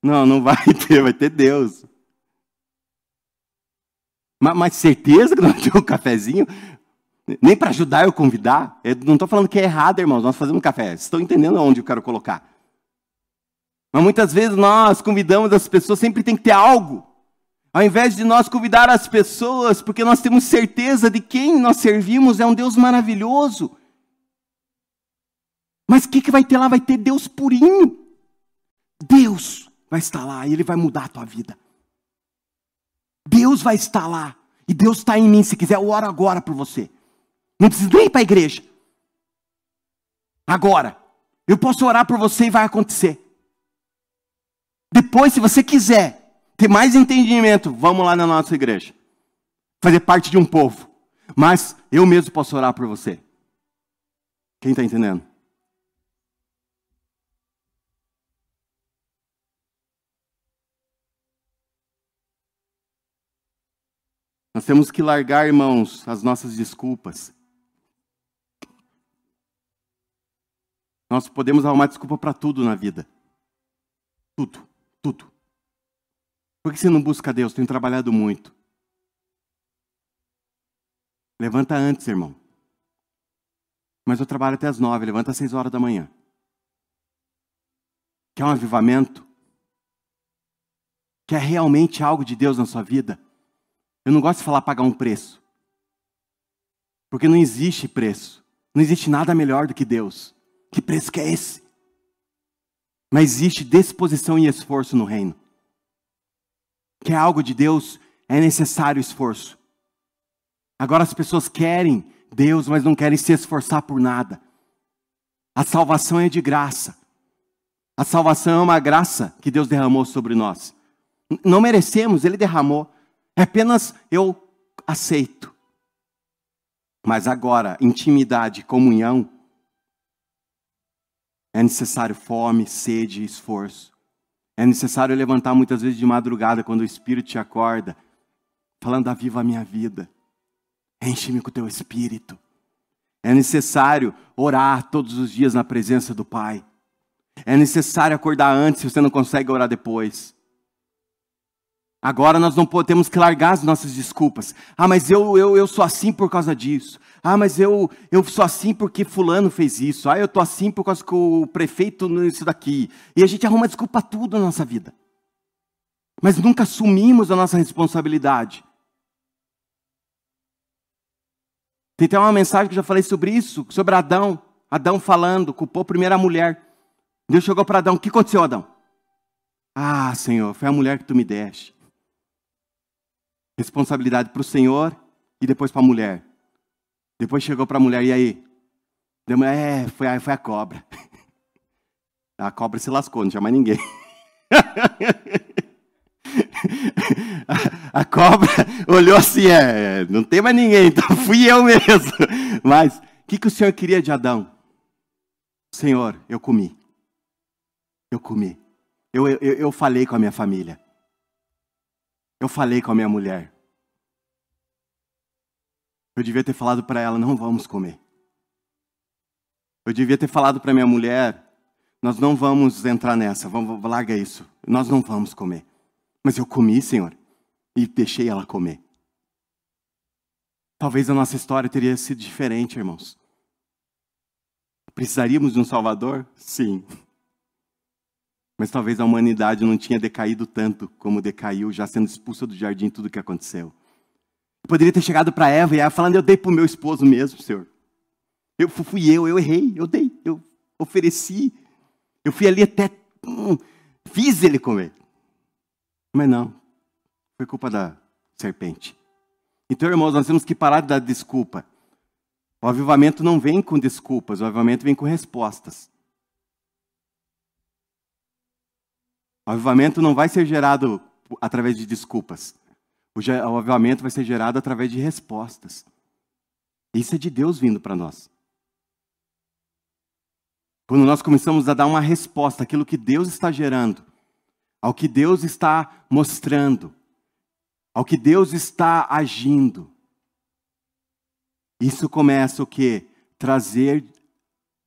Speaker 1: Não, não vai ter, vai ter Deus. Mas, mas certeza que não tem um cafezinho? Nem para ajudar eu convidar? Eu não estou falando que é errado, irmãos, nós fazemos café. Vocês estão entendendo onde eu quero colocar? Mas muitas vezes nós convidamos as pessoas, sempre tem que ter algo. Ao invés de nós convidar as pessoas, porque nós temos certeza de quem nós servimos é um Deus maravilhoso. Mas o que, que vai ter lá? Vai ter Deus purinho. Deus vai estar lá e Ele vai mudar a tua vida. Deus vai estar lá. E Deus está em mim. Se quiser, eu oro agora por você. Não precisa nem ir para a igreja. Agora. Eu posso orar por você e vai acontecer. Depois, se você quiser ter mais entendimento, vamos lá na nossa igreja. Fazer parte de um povo. Mas eu mesmo posso orar por você. Quem está entendendo? Nós temos que largar, irmãos, as nossas desculpas. Nós podemos arrumar desculpa para tudo na vida. Tudo, tudo. Por que você não busca Deus? Tenho trabalhado muito. Levanta antes, irmão. Mas eu trabalho até as nove, levanta às seis horas da manhã. Quer um avivamento? Quer realmente algo de Deus na sua vida? Eu não gosto de falar pagar um preço. Porque não existe preço. Não existe nada melhor do que Deus. Que preço que é esse? Mas existe disposição e esforço no reino. Que é algo de Deus, é necessário esforço. Agora as pessoas querem Deus, mas não querem se esforçar por nada. A salvação é de graça. A salvação é uma graça que Deus derramou sobre nós. Não merecemos, Ele derramou. É apenas eu aceito. Mas agora, intimidade, comunhão, é necessário fome, sede esforço. É necessário levantar muitas vezes de madrugada quando o Espírito te acorda, falando: Aviva a minha vida, enche-me com o teu Espírito. É necessário orar todos os dias na presença do Pai. É necessário acordar antes se você não consegue orar depois. Agora nós não podemos que largar as nossas desculpas. Ah, mas eu, eu, eu sou assim por causa disso. Ah, mas eu, eu sou assim porque fulano fez isso. Ah, eu estou assim por causa que o prefeito isso daqui. E a gente arruma desculpa tudo na nossa vida. Mas nunca assumimos a nossa responsabilidade. Tem até uma mensagem que eu já falei sobre isso, sobre Adão. Adão falando, culpou primeiro a mulher. Deus chegou para Adão, o que aconteceu, Adão? Ah, Senhor, foi a mulher que tu me deste. Responsabilidade para o Senhor e depois para a mulher. Depois chegou para a mulher, e aí? É, foi a, foi a cobra. A cobra se lascou, não tinha mais ninguém. A, a cobra olhou assim, é, não tem mais ninguém, então fui eu mesmo. Mas o que, que o Senhor queria de Adão? Senhor, eu comi. Eu comi. Eu, eu, eu falei com a minha família. Eu falei com a minha mulher. Eu devia ter falado para ela: não vamos comer. Eu devia ter falado para minha mulher: nós não vamos entrar nessa, vamos, larga isso. Nós não vamos comer. Mas eu comi, Senhor, e deixei ela comer. Talvez a nossa história teria sido diferente, irmãos. Precisaríamos de um Salvador? Sim. Mas talvez a humanidade não tinha decaído tanto como decaiu, já sendo expulsa do jardim, tudo o que aconteceu. Eu poderia ter chegado para Eva e ela falando: Eu dei para o meu esposo mesmo, Senhor. Eu fui eu, eu errei, eu dei, eu ofereci. Eu fui ali até. Hum, fiz ele comer. Mas não, foi culpa da serpente. Então, irmãos, nós temos que parar de dar desculpa. O avivamento não vem com desculpas, o avivamento vem com respostas. O avivamento não vai ser gerado através de desculpas. O avivamento vai ser gerado através de respostas. Isso é de Deus vindo para nós. Quando nós começamos a dar uma resposta àquilo que Deus está gerando, ao que Deus está mostrando, ao que Deus está agindo, isso começa o que? Trazer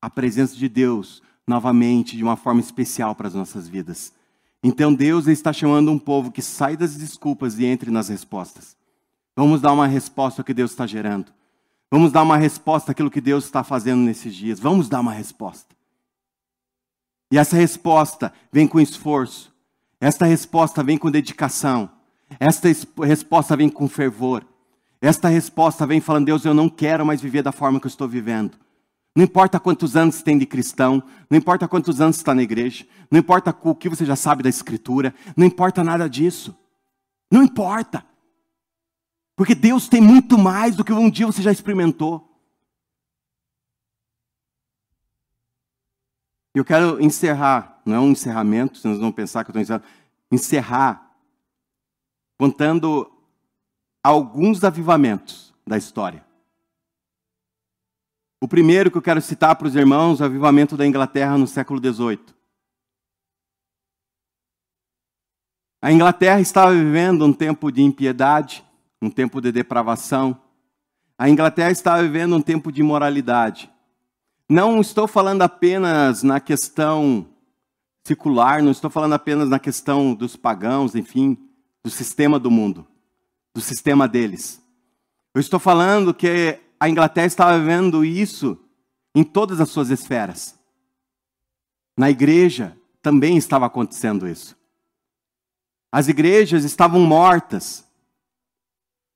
Speaker 1: a presença de Deus novamente de uma forma especial para as nossas vidas. Então Deus está chamando um povo que sai das desculpas e entre nas respostas. Vamos dar uma resposta ao que Deus está gerando. Vamos dar uma resposta àquilo que Deus está fazendo nesses dias. Vamos dar uma resposta. E essa resposta vem com esforço. Esta resposta vem com dedicação. Esta resposta vem com fervor. Esta resposta vem falando: Deus, eu não quero mais viver da forma que eu estou vivendo. Não importa quantos anos tem de cristão, não importa quantos anos está na igreja, não importa o que você já sabe da Escritura, não importa nada disso. Não importa. Porque Deus tem muito mais do que um dia você já experimentou. Eu quero encerrar, não é um encerramento, vocês vão pensar que eu estou encerrando, encerrar contando alguns avivamentos da história. O primeiro que eu quero citar para os irmãos é o avivamento da Inglaterra no século XVIII. A Inglaterra estava vivendo um tempo de impiedade, um tempo de depravação. A Inglaterra estava vivendo um tempo de imoralidade. Não estou falando apenas na questão secular, não estou falando apenas na questão dos pagãos, enfim, do sistema do mundo, do sistema deles. Eu estou falando que a Inglaterra estava vivendo isso em todas as suas esferas. Na igreja também estava acontecendo isso. As igrejas estavam mortas.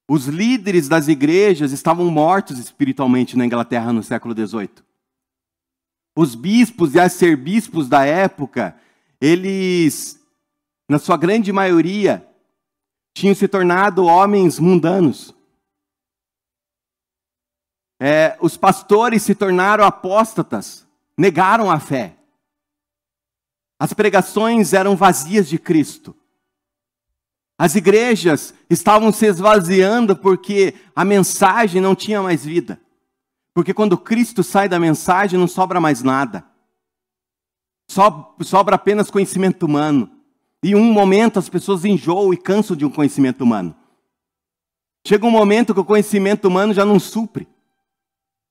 Speaker 1: Os líderes das igrejas estavam mortos espiritualmente na Inglaterra no século XVIII. Os bispos e arcebispos da época, eles, na sua grande maioria, tinham se tornado homens mundanos. É, os pastores se tornaram apóstatas, negaram a fé. As pregações eram vazias de Cristo. As igrejas estavam se esvaziando porque a mensagem não tinha mais vida. Porque quando Cristo sai da mensagem, não sobra mais nada. So, sobra apenas conhecimento humano. E um momento as pessoas enjoam e cansam de um conhecimento humano. Chega um momento que o conhecimento humano já não supre.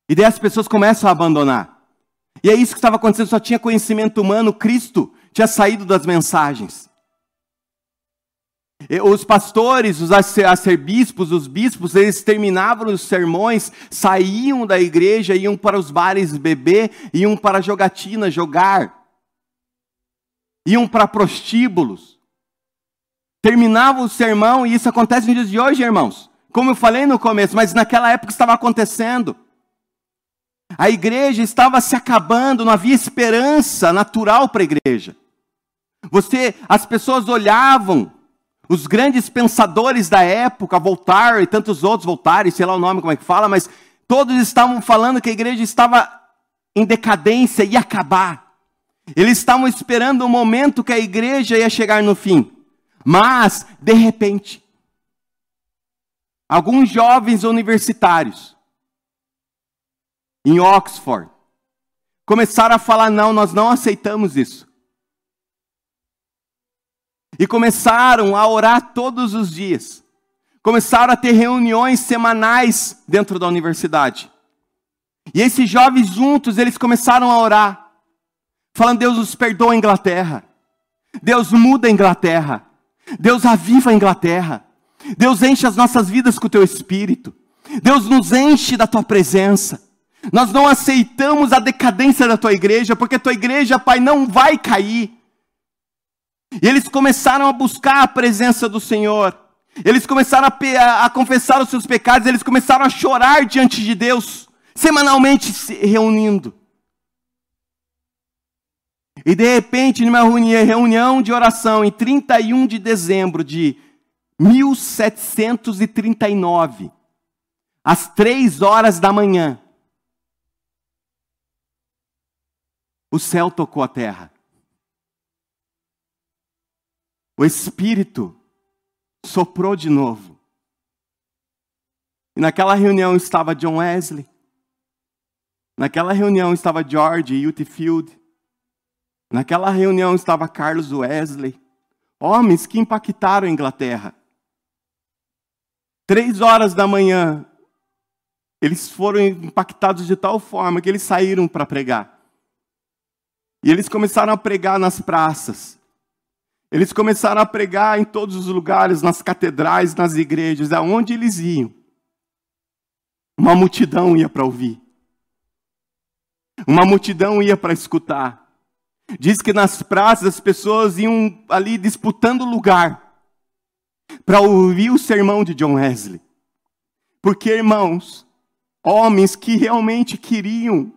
Speaker 1: E daí as pessoas começam a abandonar. E é isso que estava acontecendo, só tinha conhecimento humano, Cristo tinha saído das mensagens. Os pastores, os arcebispos, os bispos, eles terminavam os sermões, saíam da igreja, iam para os bares beber, iam para a jogatina jogar, iam para prostíbulos. Terminavam o sermão, e isso acontece nos dias de hoje, irmãos. Como eu falei no começo, mas naquela época estava acontecendo. A igreja estava se acabando, não havia esperança natural para a igreja. Você, as pessoas olhavam os grandes pensadores da época, Voltaire e tantos outros, Voltaire, sei lá o nome como é que fala, mas todos estavam falando que a igreja estava em decadência e acabar. Eles estavam esperando o momento que a igreja ia chegar no fim. Mas, de repente, alguns jovens universitários em Oxford começaram a falar: não, nós não aceitamos isso. E começaram a orar todos os dias. Começaram a ter reuniões semanais dentro da universidade. E esses jovens juntos, eles começaram a orar, falando: Deus nos perdoa a Inglaterra. Deus muda a Inglaterra. Deus aviva a Inglaterra. Deus enche as nossas vidas com o teu espírito. Deus nos enche da tua presença. Nós não aceitamos a decadência da tua igreja, porque a tua igreja, Pai, não vai cair. E eles começaram a buscar a presença do Senhor. Eles começaram a, a, confessar os seus pecados, eles começaram a chorar diante de Deus, semanalmente se reunindo. E de repente, numa reunião de oração, em 31 de dezembro de 1739, às três horas da manhã, o céu tocou a terra. o Espírito soprou de novo. E naquela reunião estava John Wesley. Naquela reunião estava George Utfield. Naquela reunião estava Carlos Wesley. Homens que impactaram a Inglaterra. Três horas da manhã, eles foram impactados de tal forma que eles saíram para pregar. E eles começaram a pregar nas praças. Eles começaram a pregar em todos os lugares, nas catedrais, nas igrejas, aonde eles iam. Uma multidão ia para ouvir. Uma multidão ia para escutar. Diz que nas praças as pessoas iam ali disputando lugar para ouvir o sermão de John Wesley. Porque, irmãos, homens que realmente queriam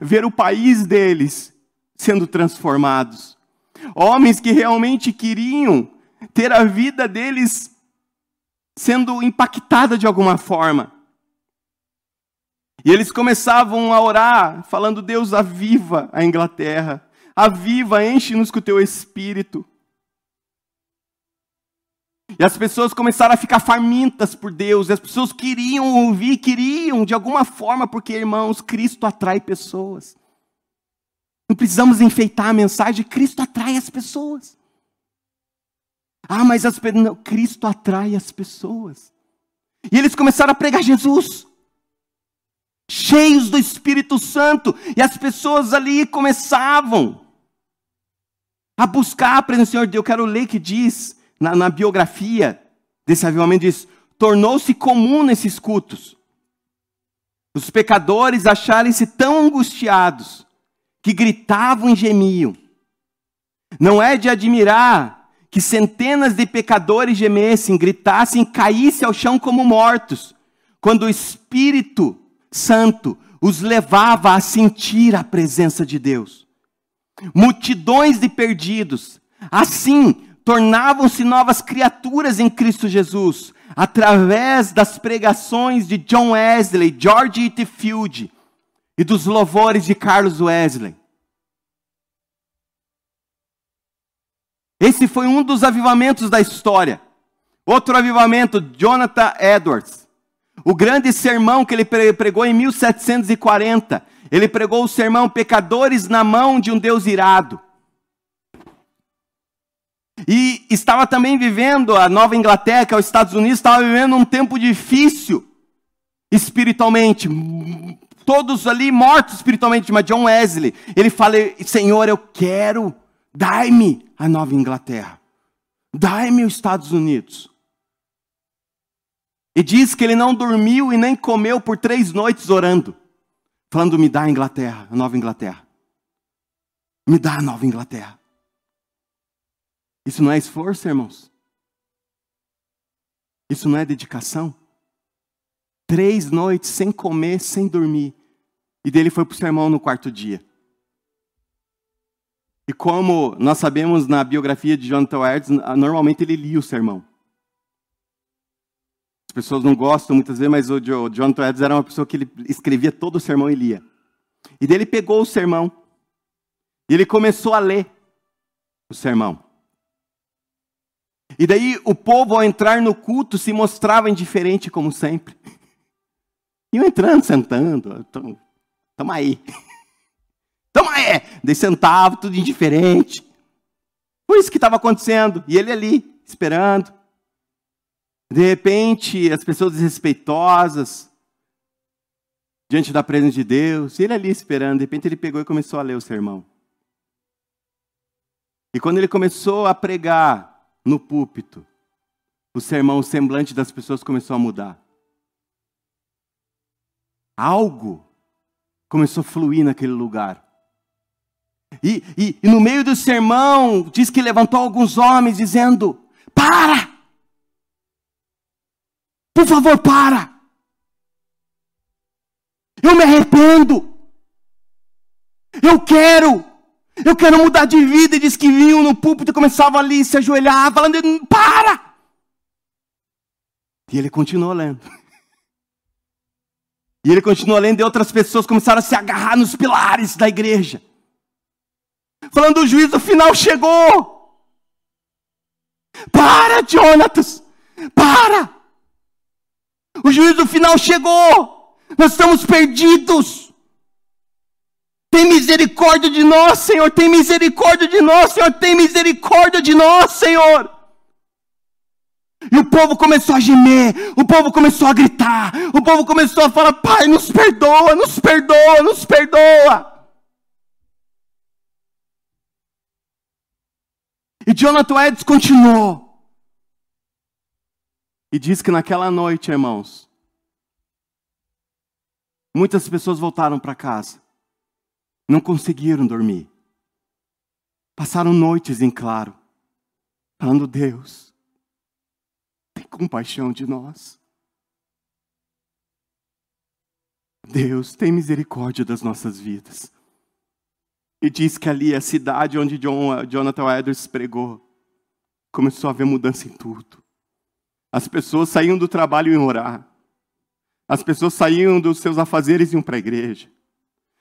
Speaker 1: ver o país deles sendo transformados Homens que realmente queriam ter a vida deles sendo impactada de alguma forma. E eles começavam a orar, falando: Deus, aviva a Inglaterra, aviva, enche-nos com o teu espírito. E as pessoas começaram a ficar famintas por Deus, e as pessoas queriam ouvir, queriam de alguma forma, porque, irmãos, Cristo atrai pessoas. Não precisamos enfeitar a mensagem, Cristo atrai as pessoas. Ah, mas as, não, Cristo atrai as pessoas. E eles começaram a pregar Jesus, cheios do Espírito Santo, e as pessoas ali começavam a buscar a presença do Senhor. Eu quero ler que diz na, na biografia desse avivamento: diz, tornou-se comum nesses cultos os pecadores acharem-se tão angustiados que gritavam e gemiam. Não é de admirar que centenas de pecadores gemessem, gritassem, caíssem ao chão como mortos, quando o Espírito Santo os levava a sentir a presença de Deus. Multidões de perdidos, assim, tornavam-se novas criaturas em Cristo Jesus, através das pregações de John Wesley, George Whitefield e dos louvores de Carlos Wesley. Esse foi um dos avivamentos da história. Outro avivamento, Jonathan Edwards. O grande sermão que ele pregou em 1740. Ele pregou o sermão Pecadores na mão de um Deus irado. E estava também vivendo, a Nova Inglaterra, é os Estados Unidos, estava vivendo um tempo difícil espiritualmente. Todos ali mortos espiritualmente, mas John Wesley, ele fala: Senhor, eu quero, dai-me a Nova Inglaterra, dai-me os Estados Unidos. E diz que ele não dormiu e nem comeu por três noites orando, falando: Me dá a Inglaterra, a Nova Inglaterra. Me dá a Nova Inglaterra. Isso não é esforço, irmãos? Isso não é dedicação? Três noites sem comer, sem dormir. E dele foi para o sermão no quarto dia. E como nós sabemos na biografia de Jonathan Edwards, normalmente ele lia o sermão. As pessoas não gostam muitas vezes, mas o Jonathan Edwards era uma pessoa que ele escrevia todo o sermão e lia. E dele pegou o sermão. E ele começou a ler o sermão. E daí o povo, ao entrar no culto, se mostrava indiferente, como sempre. Iam entrando, sentando. Tamo aí. Tamo aí. Daí sentava, tudo indiferente. Foi isso que estava acontecendo. E ele ali, esperando. De repente, as pessoas desrespeitosas, diante da presença de Deus, e ele ali esperando. De repente, ele pegou e começou a ler o sermão. E quando ele começou a pregar, no púlpito, o sermão, o semblante das pessoas começou a mudar. Algo começou a fluir naquele lugar. E, e, e, no meio do sermão, diz que levantou alguns homens dizendo: Para! Por favor, para! Eu me arrependo! Eu quero! Eu quero mudar de vida. E diz que vinham no púlpito e começavam ali se ajoelhar, falando: Para! E ele continuou lendo. E ele continuou lendo e outras pessoas começaram a se agarrar nos pilares da igreja. Falando: o juízo final chegou. Para, Jonatas! Para! O juízo final chegou. Nós estamos perdidos. Tem misericórdia de nós, Senhor. Tem misericórdia de nós, Senhor. Tem misericórdia de nós, Senhor. E o povo começou a gemer, o povo começou a gritar, o povo começou a falar: Pai, nos perdoa, nos perdoa, nos perdoa. E Jonathan Edwards continuou. E diz que naquela noite, irmãos, muitas pessoas voltaram para casa. Não conseguiram dormir. Passaram noites em claro, falando: Deus, compaixão de nós. Deus, tem misericórdia das nossas vidas. E diz que ali, a cidade onde John, Jonathan Edwards pregou, começou a haver mudança em tudo. As pessoas saíam do trabalho e iam orar. As pessoas saíam dos seus afazeres e iam para a igreja.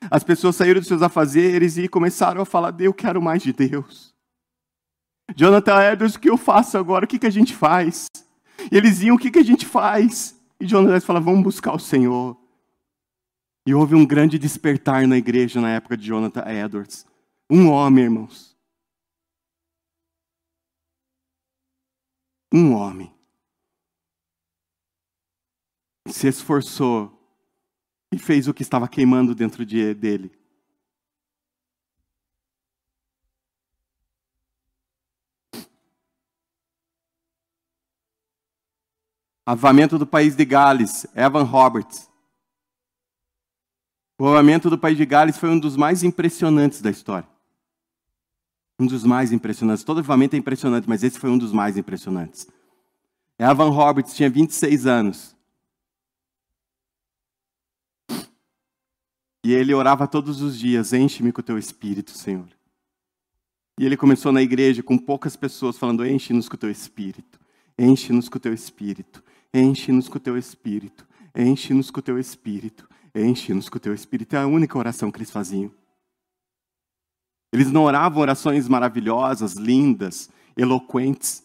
Speaker 1: As pessoas saíram dos seus afazeres e começaram a falar: Eu quero mais de Deus. Jonathan Edwards, o que eu faço agora? O que, que a gente faz? E eles iam: O que, que a gente faz? E Edwards fala: Vamos buscar o Senhor. E houve um grande despertar na igreja na época de Jonathan Edwards. Um homem, irmãos. Um homem. Se esforçou e fez o que estava queimando dentro de, dele. Avamento do país de Gales, Evan Roberts. O avamento do país de Gales foi um dos mais impressionantes da história. Um dos mais impressionantes. Todo avamento é impressionante, mas esse foi um dos mais impressionantes. Evan Roberts tinha 26 anos. E ele orava todos os dias: enche-me com o teu espírito, Senhor. E ele começou na igreja com poucas pessoas falando: enche-nos com o teu espírito, enche-nos com o teu espírito, enche-nos com o teu espírito, enche-nos com o teu espírito, enche-nos com o teu espírito. É a única oração que eles faziam. Eles não oravam orações maravilhosas, lindas, eloquentes.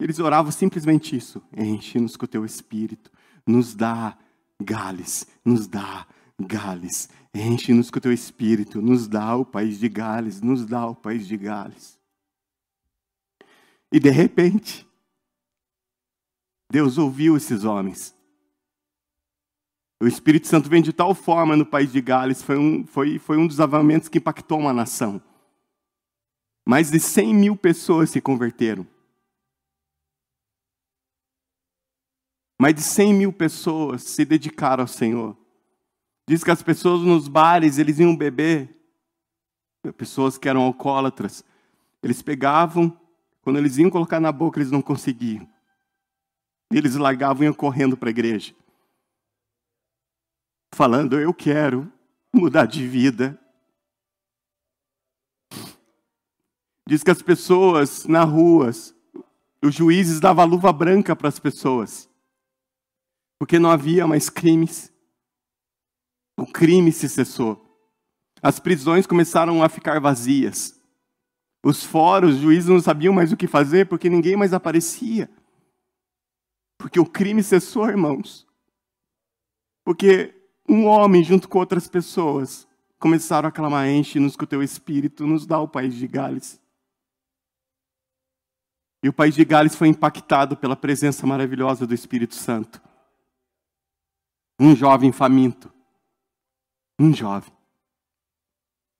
Speaker 1: Eles oravam simplesmente isso: enche-nos com o teu espírito, nos dá Gales, nos dá Gales, enche-nos com o teu espírito, nos dá o país de Gales, nos dá o país de Gales. E de repente, Deus ouviu esses homens. O Espírito Santo vem de tal forma no país de Gales, foi um, foi, foi um dos avamentos que impactou uma nação. Mais de 100 mil pessoas se converteram. Mais de 100 mil pessoas se dedicaram ao Senhor. Diz que as pessoas nos bares, eles iam beber. Pessoas que eram alcoólatras. Eles pegavam, quando eles iam colocar na boca, eles não conseguiam. Eles largavam e iam correndo para a igreja. Falando, eu quero mudar de vida. Diz que as pessoas na ruas, os juízes davam luva branca para as pessoas, porque não havia mais crimes. O crime se cessou. As prisões começaram a ficar vazias. Os fóruns, os juízes não sabiam mais o que fazer porque ninguém mais aparecia. Porque o crime cessou, irmãos. Porque um homem, junto com outras pessoas, começaram a clamar: enche-nos com o teu espírito, nos dá o país de Gales. E o país de Gales foi impactado pela presença maravilhosa do Espírito Santo. Um jovem faminto. Um jovem.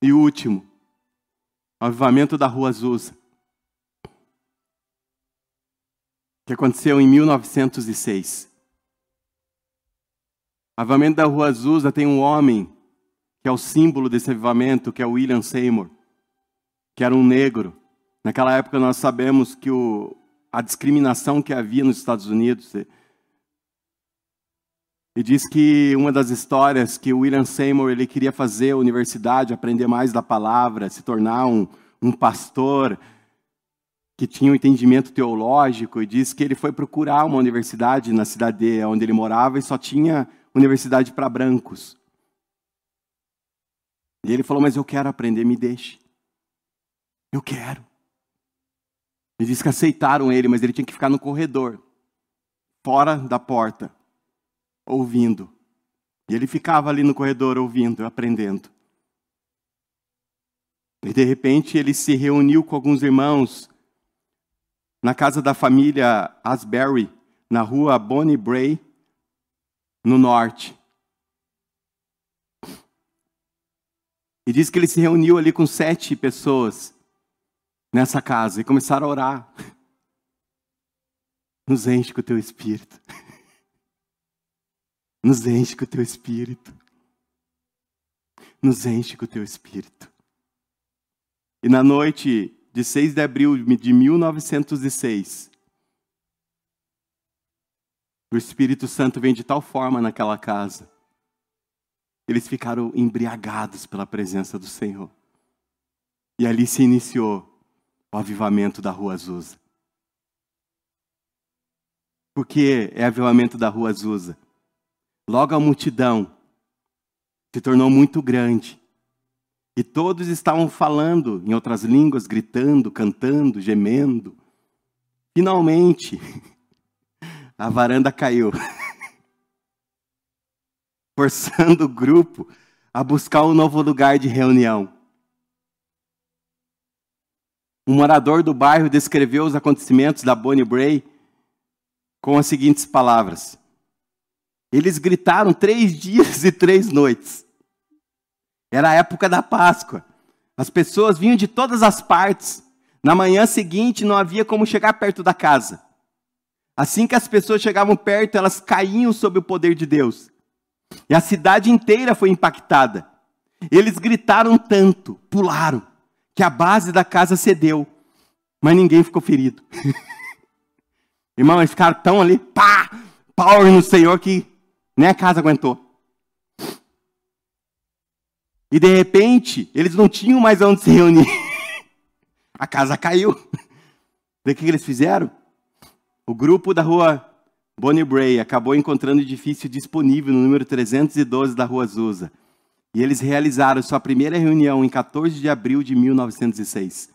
Speaker 1: E o último, o avivamento da Rua Azusa, que aconteceu em 1906. O avivamento da Rua Azusa tem um homem que é o símbolo desse avivamento, que é William Seymour, que era um negro Naquela época nós sabemos que o, a discriminação que havia nos Estados Unidos. E diz que uma das histórias que o William Seymour ele queria fazer a universidade, aprender mais da palavra, se tornar um, um pastor que tinha um entendimento teológico, e diz que ele foi procurar uma universidade na cidade onde ele morava e só tinha universidade para brancos. E ele falou: Mas eu quero aprender, me deixe. Eu quero. Ele diz que aceitaram ele, mas ele tinha que ficar no corredor, fora da porta, ouvindo. E ele ficava ali no corredor ouvindo, aprendendo. E de repente ele se reuniu com alguns irmãos na casa da família Asbury, na rua Bonnie Bray, no norte. E diz que ele se reuniu ali com sete pessoas nessa casa e começaram a orar. Nos enche com o teu espírito. Nos enche com o teu espírito. Nos enche com o teu espírito. E na noite de 6 de abril de 1906, o Espírito Santo vem de tal forma naquela casa. Eles ficaram embriagados pela presença do Senhor. E ali se iniciou o avivamento da Rua Azusa. Por que é avivamento da Rua Azusa? Logo a multidão se tornou muito grande. E todos estavam falando em outras línguas, gritando, cantando, gemendo. Finalmente, a varanda caiu, forçando o grupo a buscar um novo lugar de reunião. Um morador do bairro descreveu os acontecimentos da Bonnie Bray com as seguintes palavras: Eles gritaram três dias e três noites. Era a época da Páscoa. As pessoas vinham de todas as partes. Na manhã seguinte não havia como chegar perto da casa. Assim que as pessoas chegavam perto, elas caíam sob o poder de Deus. E a cidade inteira foi impactada. Eles gritaram tanto, pularam que a base da casa cedeu, mas ninguém ficou ferido. Irmão, eles ficaram tão ali, pá, power no Senhor que nem a casa aguentou. E de repente, eles não tinham mais onde se reunir. a casa caiu. O que eles fizeram? O grupo da rua Bonnie Bray acabou encontrando o edifício disponível no número 312 da Rua Azusa. E eles realizaram sua primeira reunião em 14 de abril de 1906,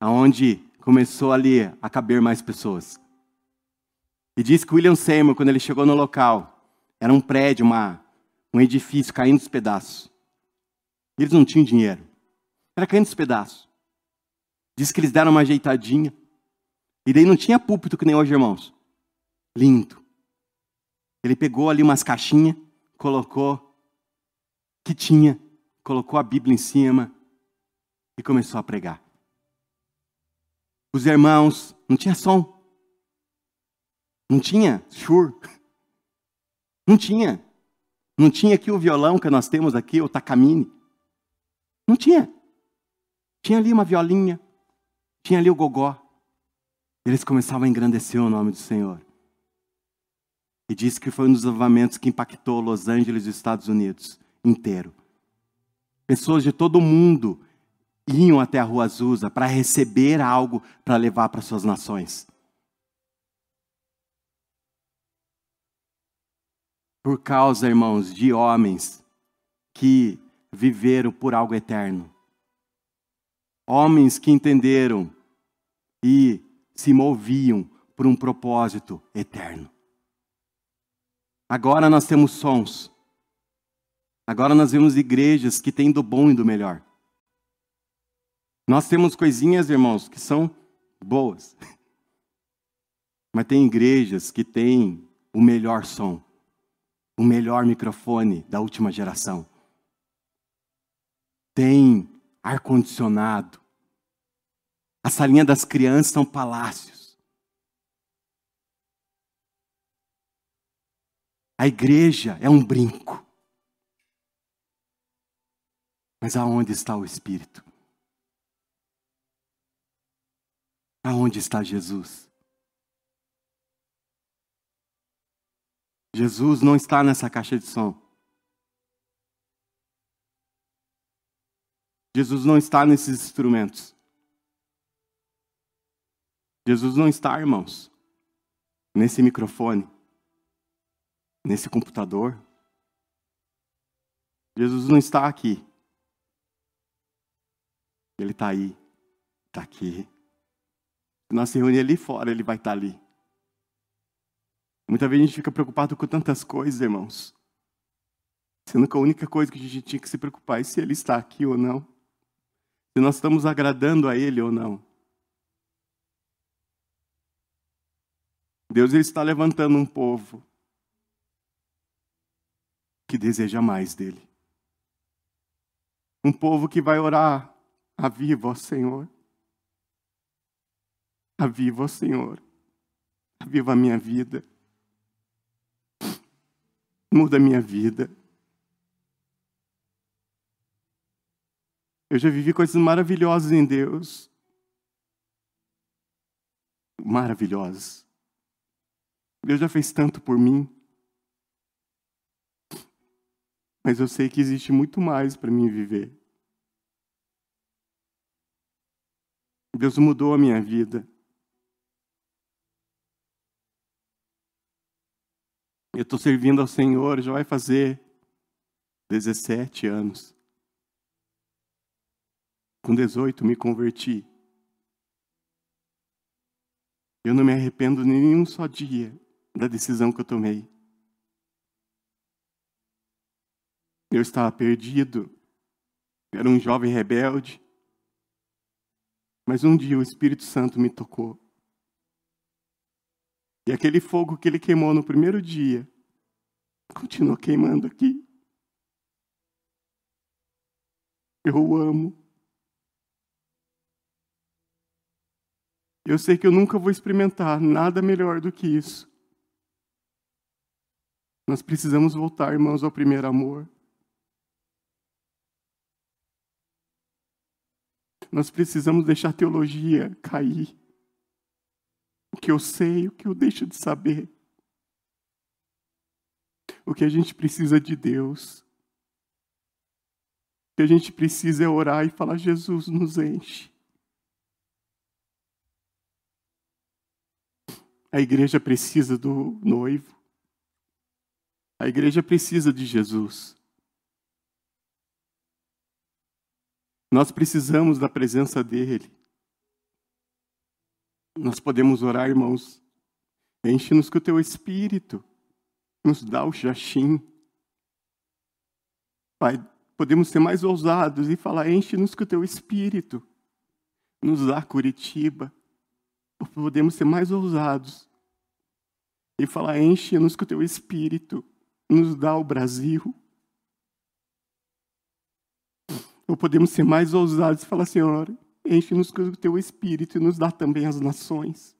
Speaker 1: aonde começou ali a caber mais pessoas. E diz que William Seymour, quando ele chegou no local, era um prédio, uma, um edifício caindo dos pedaços. Eles não tinham dinheiro. Era caindo dos pedaços. Diz que eles deram uma ajeitadinha. E daí não tinha púlpito que nem hoje, irmãos. Lindo. Ele pegou ali umas caixinhas, colocou que tinha, colocou a Bíblia em cima e começou a pregar. Os irmãos, não tinha som. Não tinha sure. Não tinha. Não tinha aqui o violão que nós temos aqui, o Takamine. Não tinha. Tinha ali uma violinha, tinha ali o gogó. Eles começavam a engrandecer o nome do Senhor. E disse que foi um dos avamentos que impactou Los Angeles e os Estados Unidos inteiro. Pessoas de todo o mundo iam até a Rua Azusa para receber algo para levar para suas nações. Por causa, irmãos, de homens que viveram por algo eterno. Homens que entenderam e se moviam por um propósito eterno. Agora nós temos sons. Agora nós vemos igrejas que têm do bom e do melhor. Nós temos coisinhas, irmãos, que são boas. Mas tem igrejas que têm o melhor som, o melhor microfone da última geração. Tem ar-condicionado. A salinha das crianças são palácios. A igreja é um brinco. Mas aonde está o Espírito? Aonde está Jesus? Jesus não está nessa caixa de som. Jesus não está nesses instrumentos. Jesus não está, irmãos, nesse microfone, nesse computador. Jesus não está aqui. Ele está aí, está aqui. Se nós se reunir ali fora, ele vai estar tá ali. Muitas vezes a gente fica preocupado com tantas coisas, irmãos. Sendo que a única coisa que a gente tinha que se preocupar é se ele está aqui ou não se nós estamos agradando a Ele ou não. Deus ele está levantando um povo que deseja mais dele. Um povo que vai orar: Aviva, ó Senhor. Aviva, ó Senhor. Aviva a minha vida. Muda a minha vida. Eu já vivi coisas maravilhosas em Deus. Maravilhosas. Deus já fez tanto por mim. Mas eu sei que existe muito mais para mim viver. Deus mudou a minha vida. Eu estou servindo ao Senhor, já vai fazer 17 anos. Com 18 me converti. Eu não me arrependo nem um só dia da decisão que eu tomei. Eu estava perdido, era um jovem rebelde, mas um dia o Espírito Santo me tocou. E aquele fogo que ele queimou no primeiro dia, continua queimando aqui. Eu o amo. Eu sei que eu nunca vou experimentar nada melhor do que isso. Nós precisamos voltar, irmãos, ao primeiro amor. Nós precisamos deixar a teologia cair. O que eu sei, o que eu deixo de saber. O que a gente precisa de Deus. O que a gente precisa é orar e falar: Jesus, nos enche.
Speaker 2: A igreja precisa do noivo. A igreja precisa de Jesus. Nós precisamos da presença dele. Nós podemos orar, irmãos. Enche-nos com o teu espírito. Nos dá o jachim. Pai, podemos ser mais ousados e falar: enche-nos com o teu espírito. Nos dá Curitiba. Podemos ser mais ousados e falar: enche-nos com o teu espírito. Nos dá o Brasil. Ou podemos ser mais ousados e falar: Senhor, enche-nos com o teu espírito e nos dá também as nações.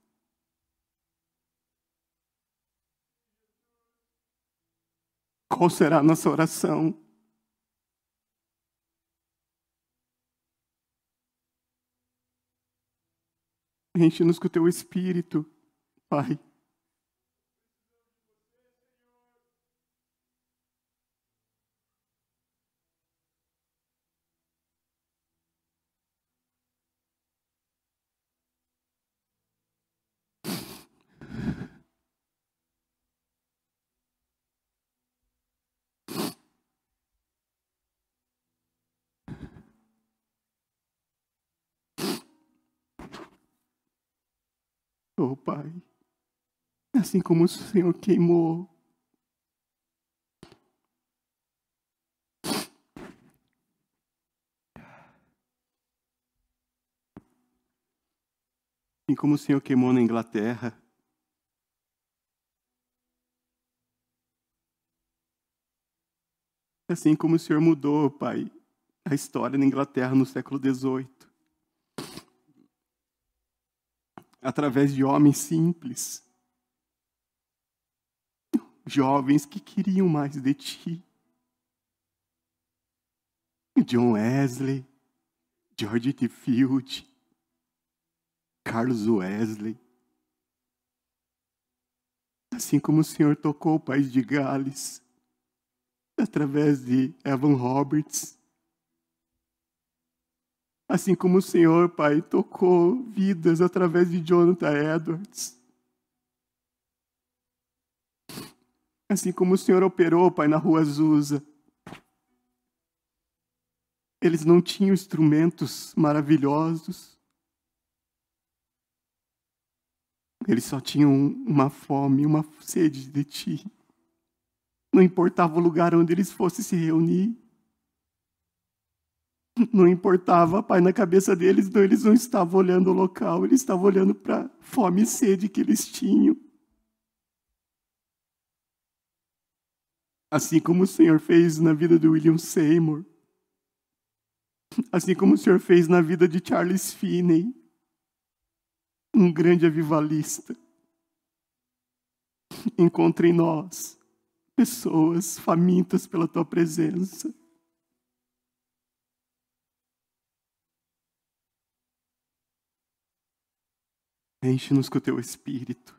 Speaker 2: Qual será a nossa oração? Enche-nos com o teu espírito, Pai. Oh, Pai, assim como o Senhor queimou Assim como o Senhor queimou na Inglaterra. Assim como o Senhor mudou, Pai, a história na Inglaterra no século XVIII. Através de homens simples, jovens que queriam mais de ti. John Wesley, George T. Field, Carlos Wesley. Assim como o Senhor tocou o país de Gales, através de Evan Roberts, Assim como o Senhor, Pai, tocou vidas através de Jonathan Edwards. Assim como o Senhor operou, Pai, na rua Azusa. Eles não tinham instrumentos maravilhosos. Eles só tinham uma fome, uma sede de Ti. Não importava o lugar onde eles fossem se reunir. Não importava, pai, na cabeça deles, não, eles não estavam olhando o local, eles estavam olhando para a fome e sede que eles tinham. Assim como o Senhor fez na vida de William Seymour, assim como o Senhor fez na vida de Charles Finney, um grande avivalista. Encontre em nós pessoas famintas pela tua presença Enche-nos com o teu espírito.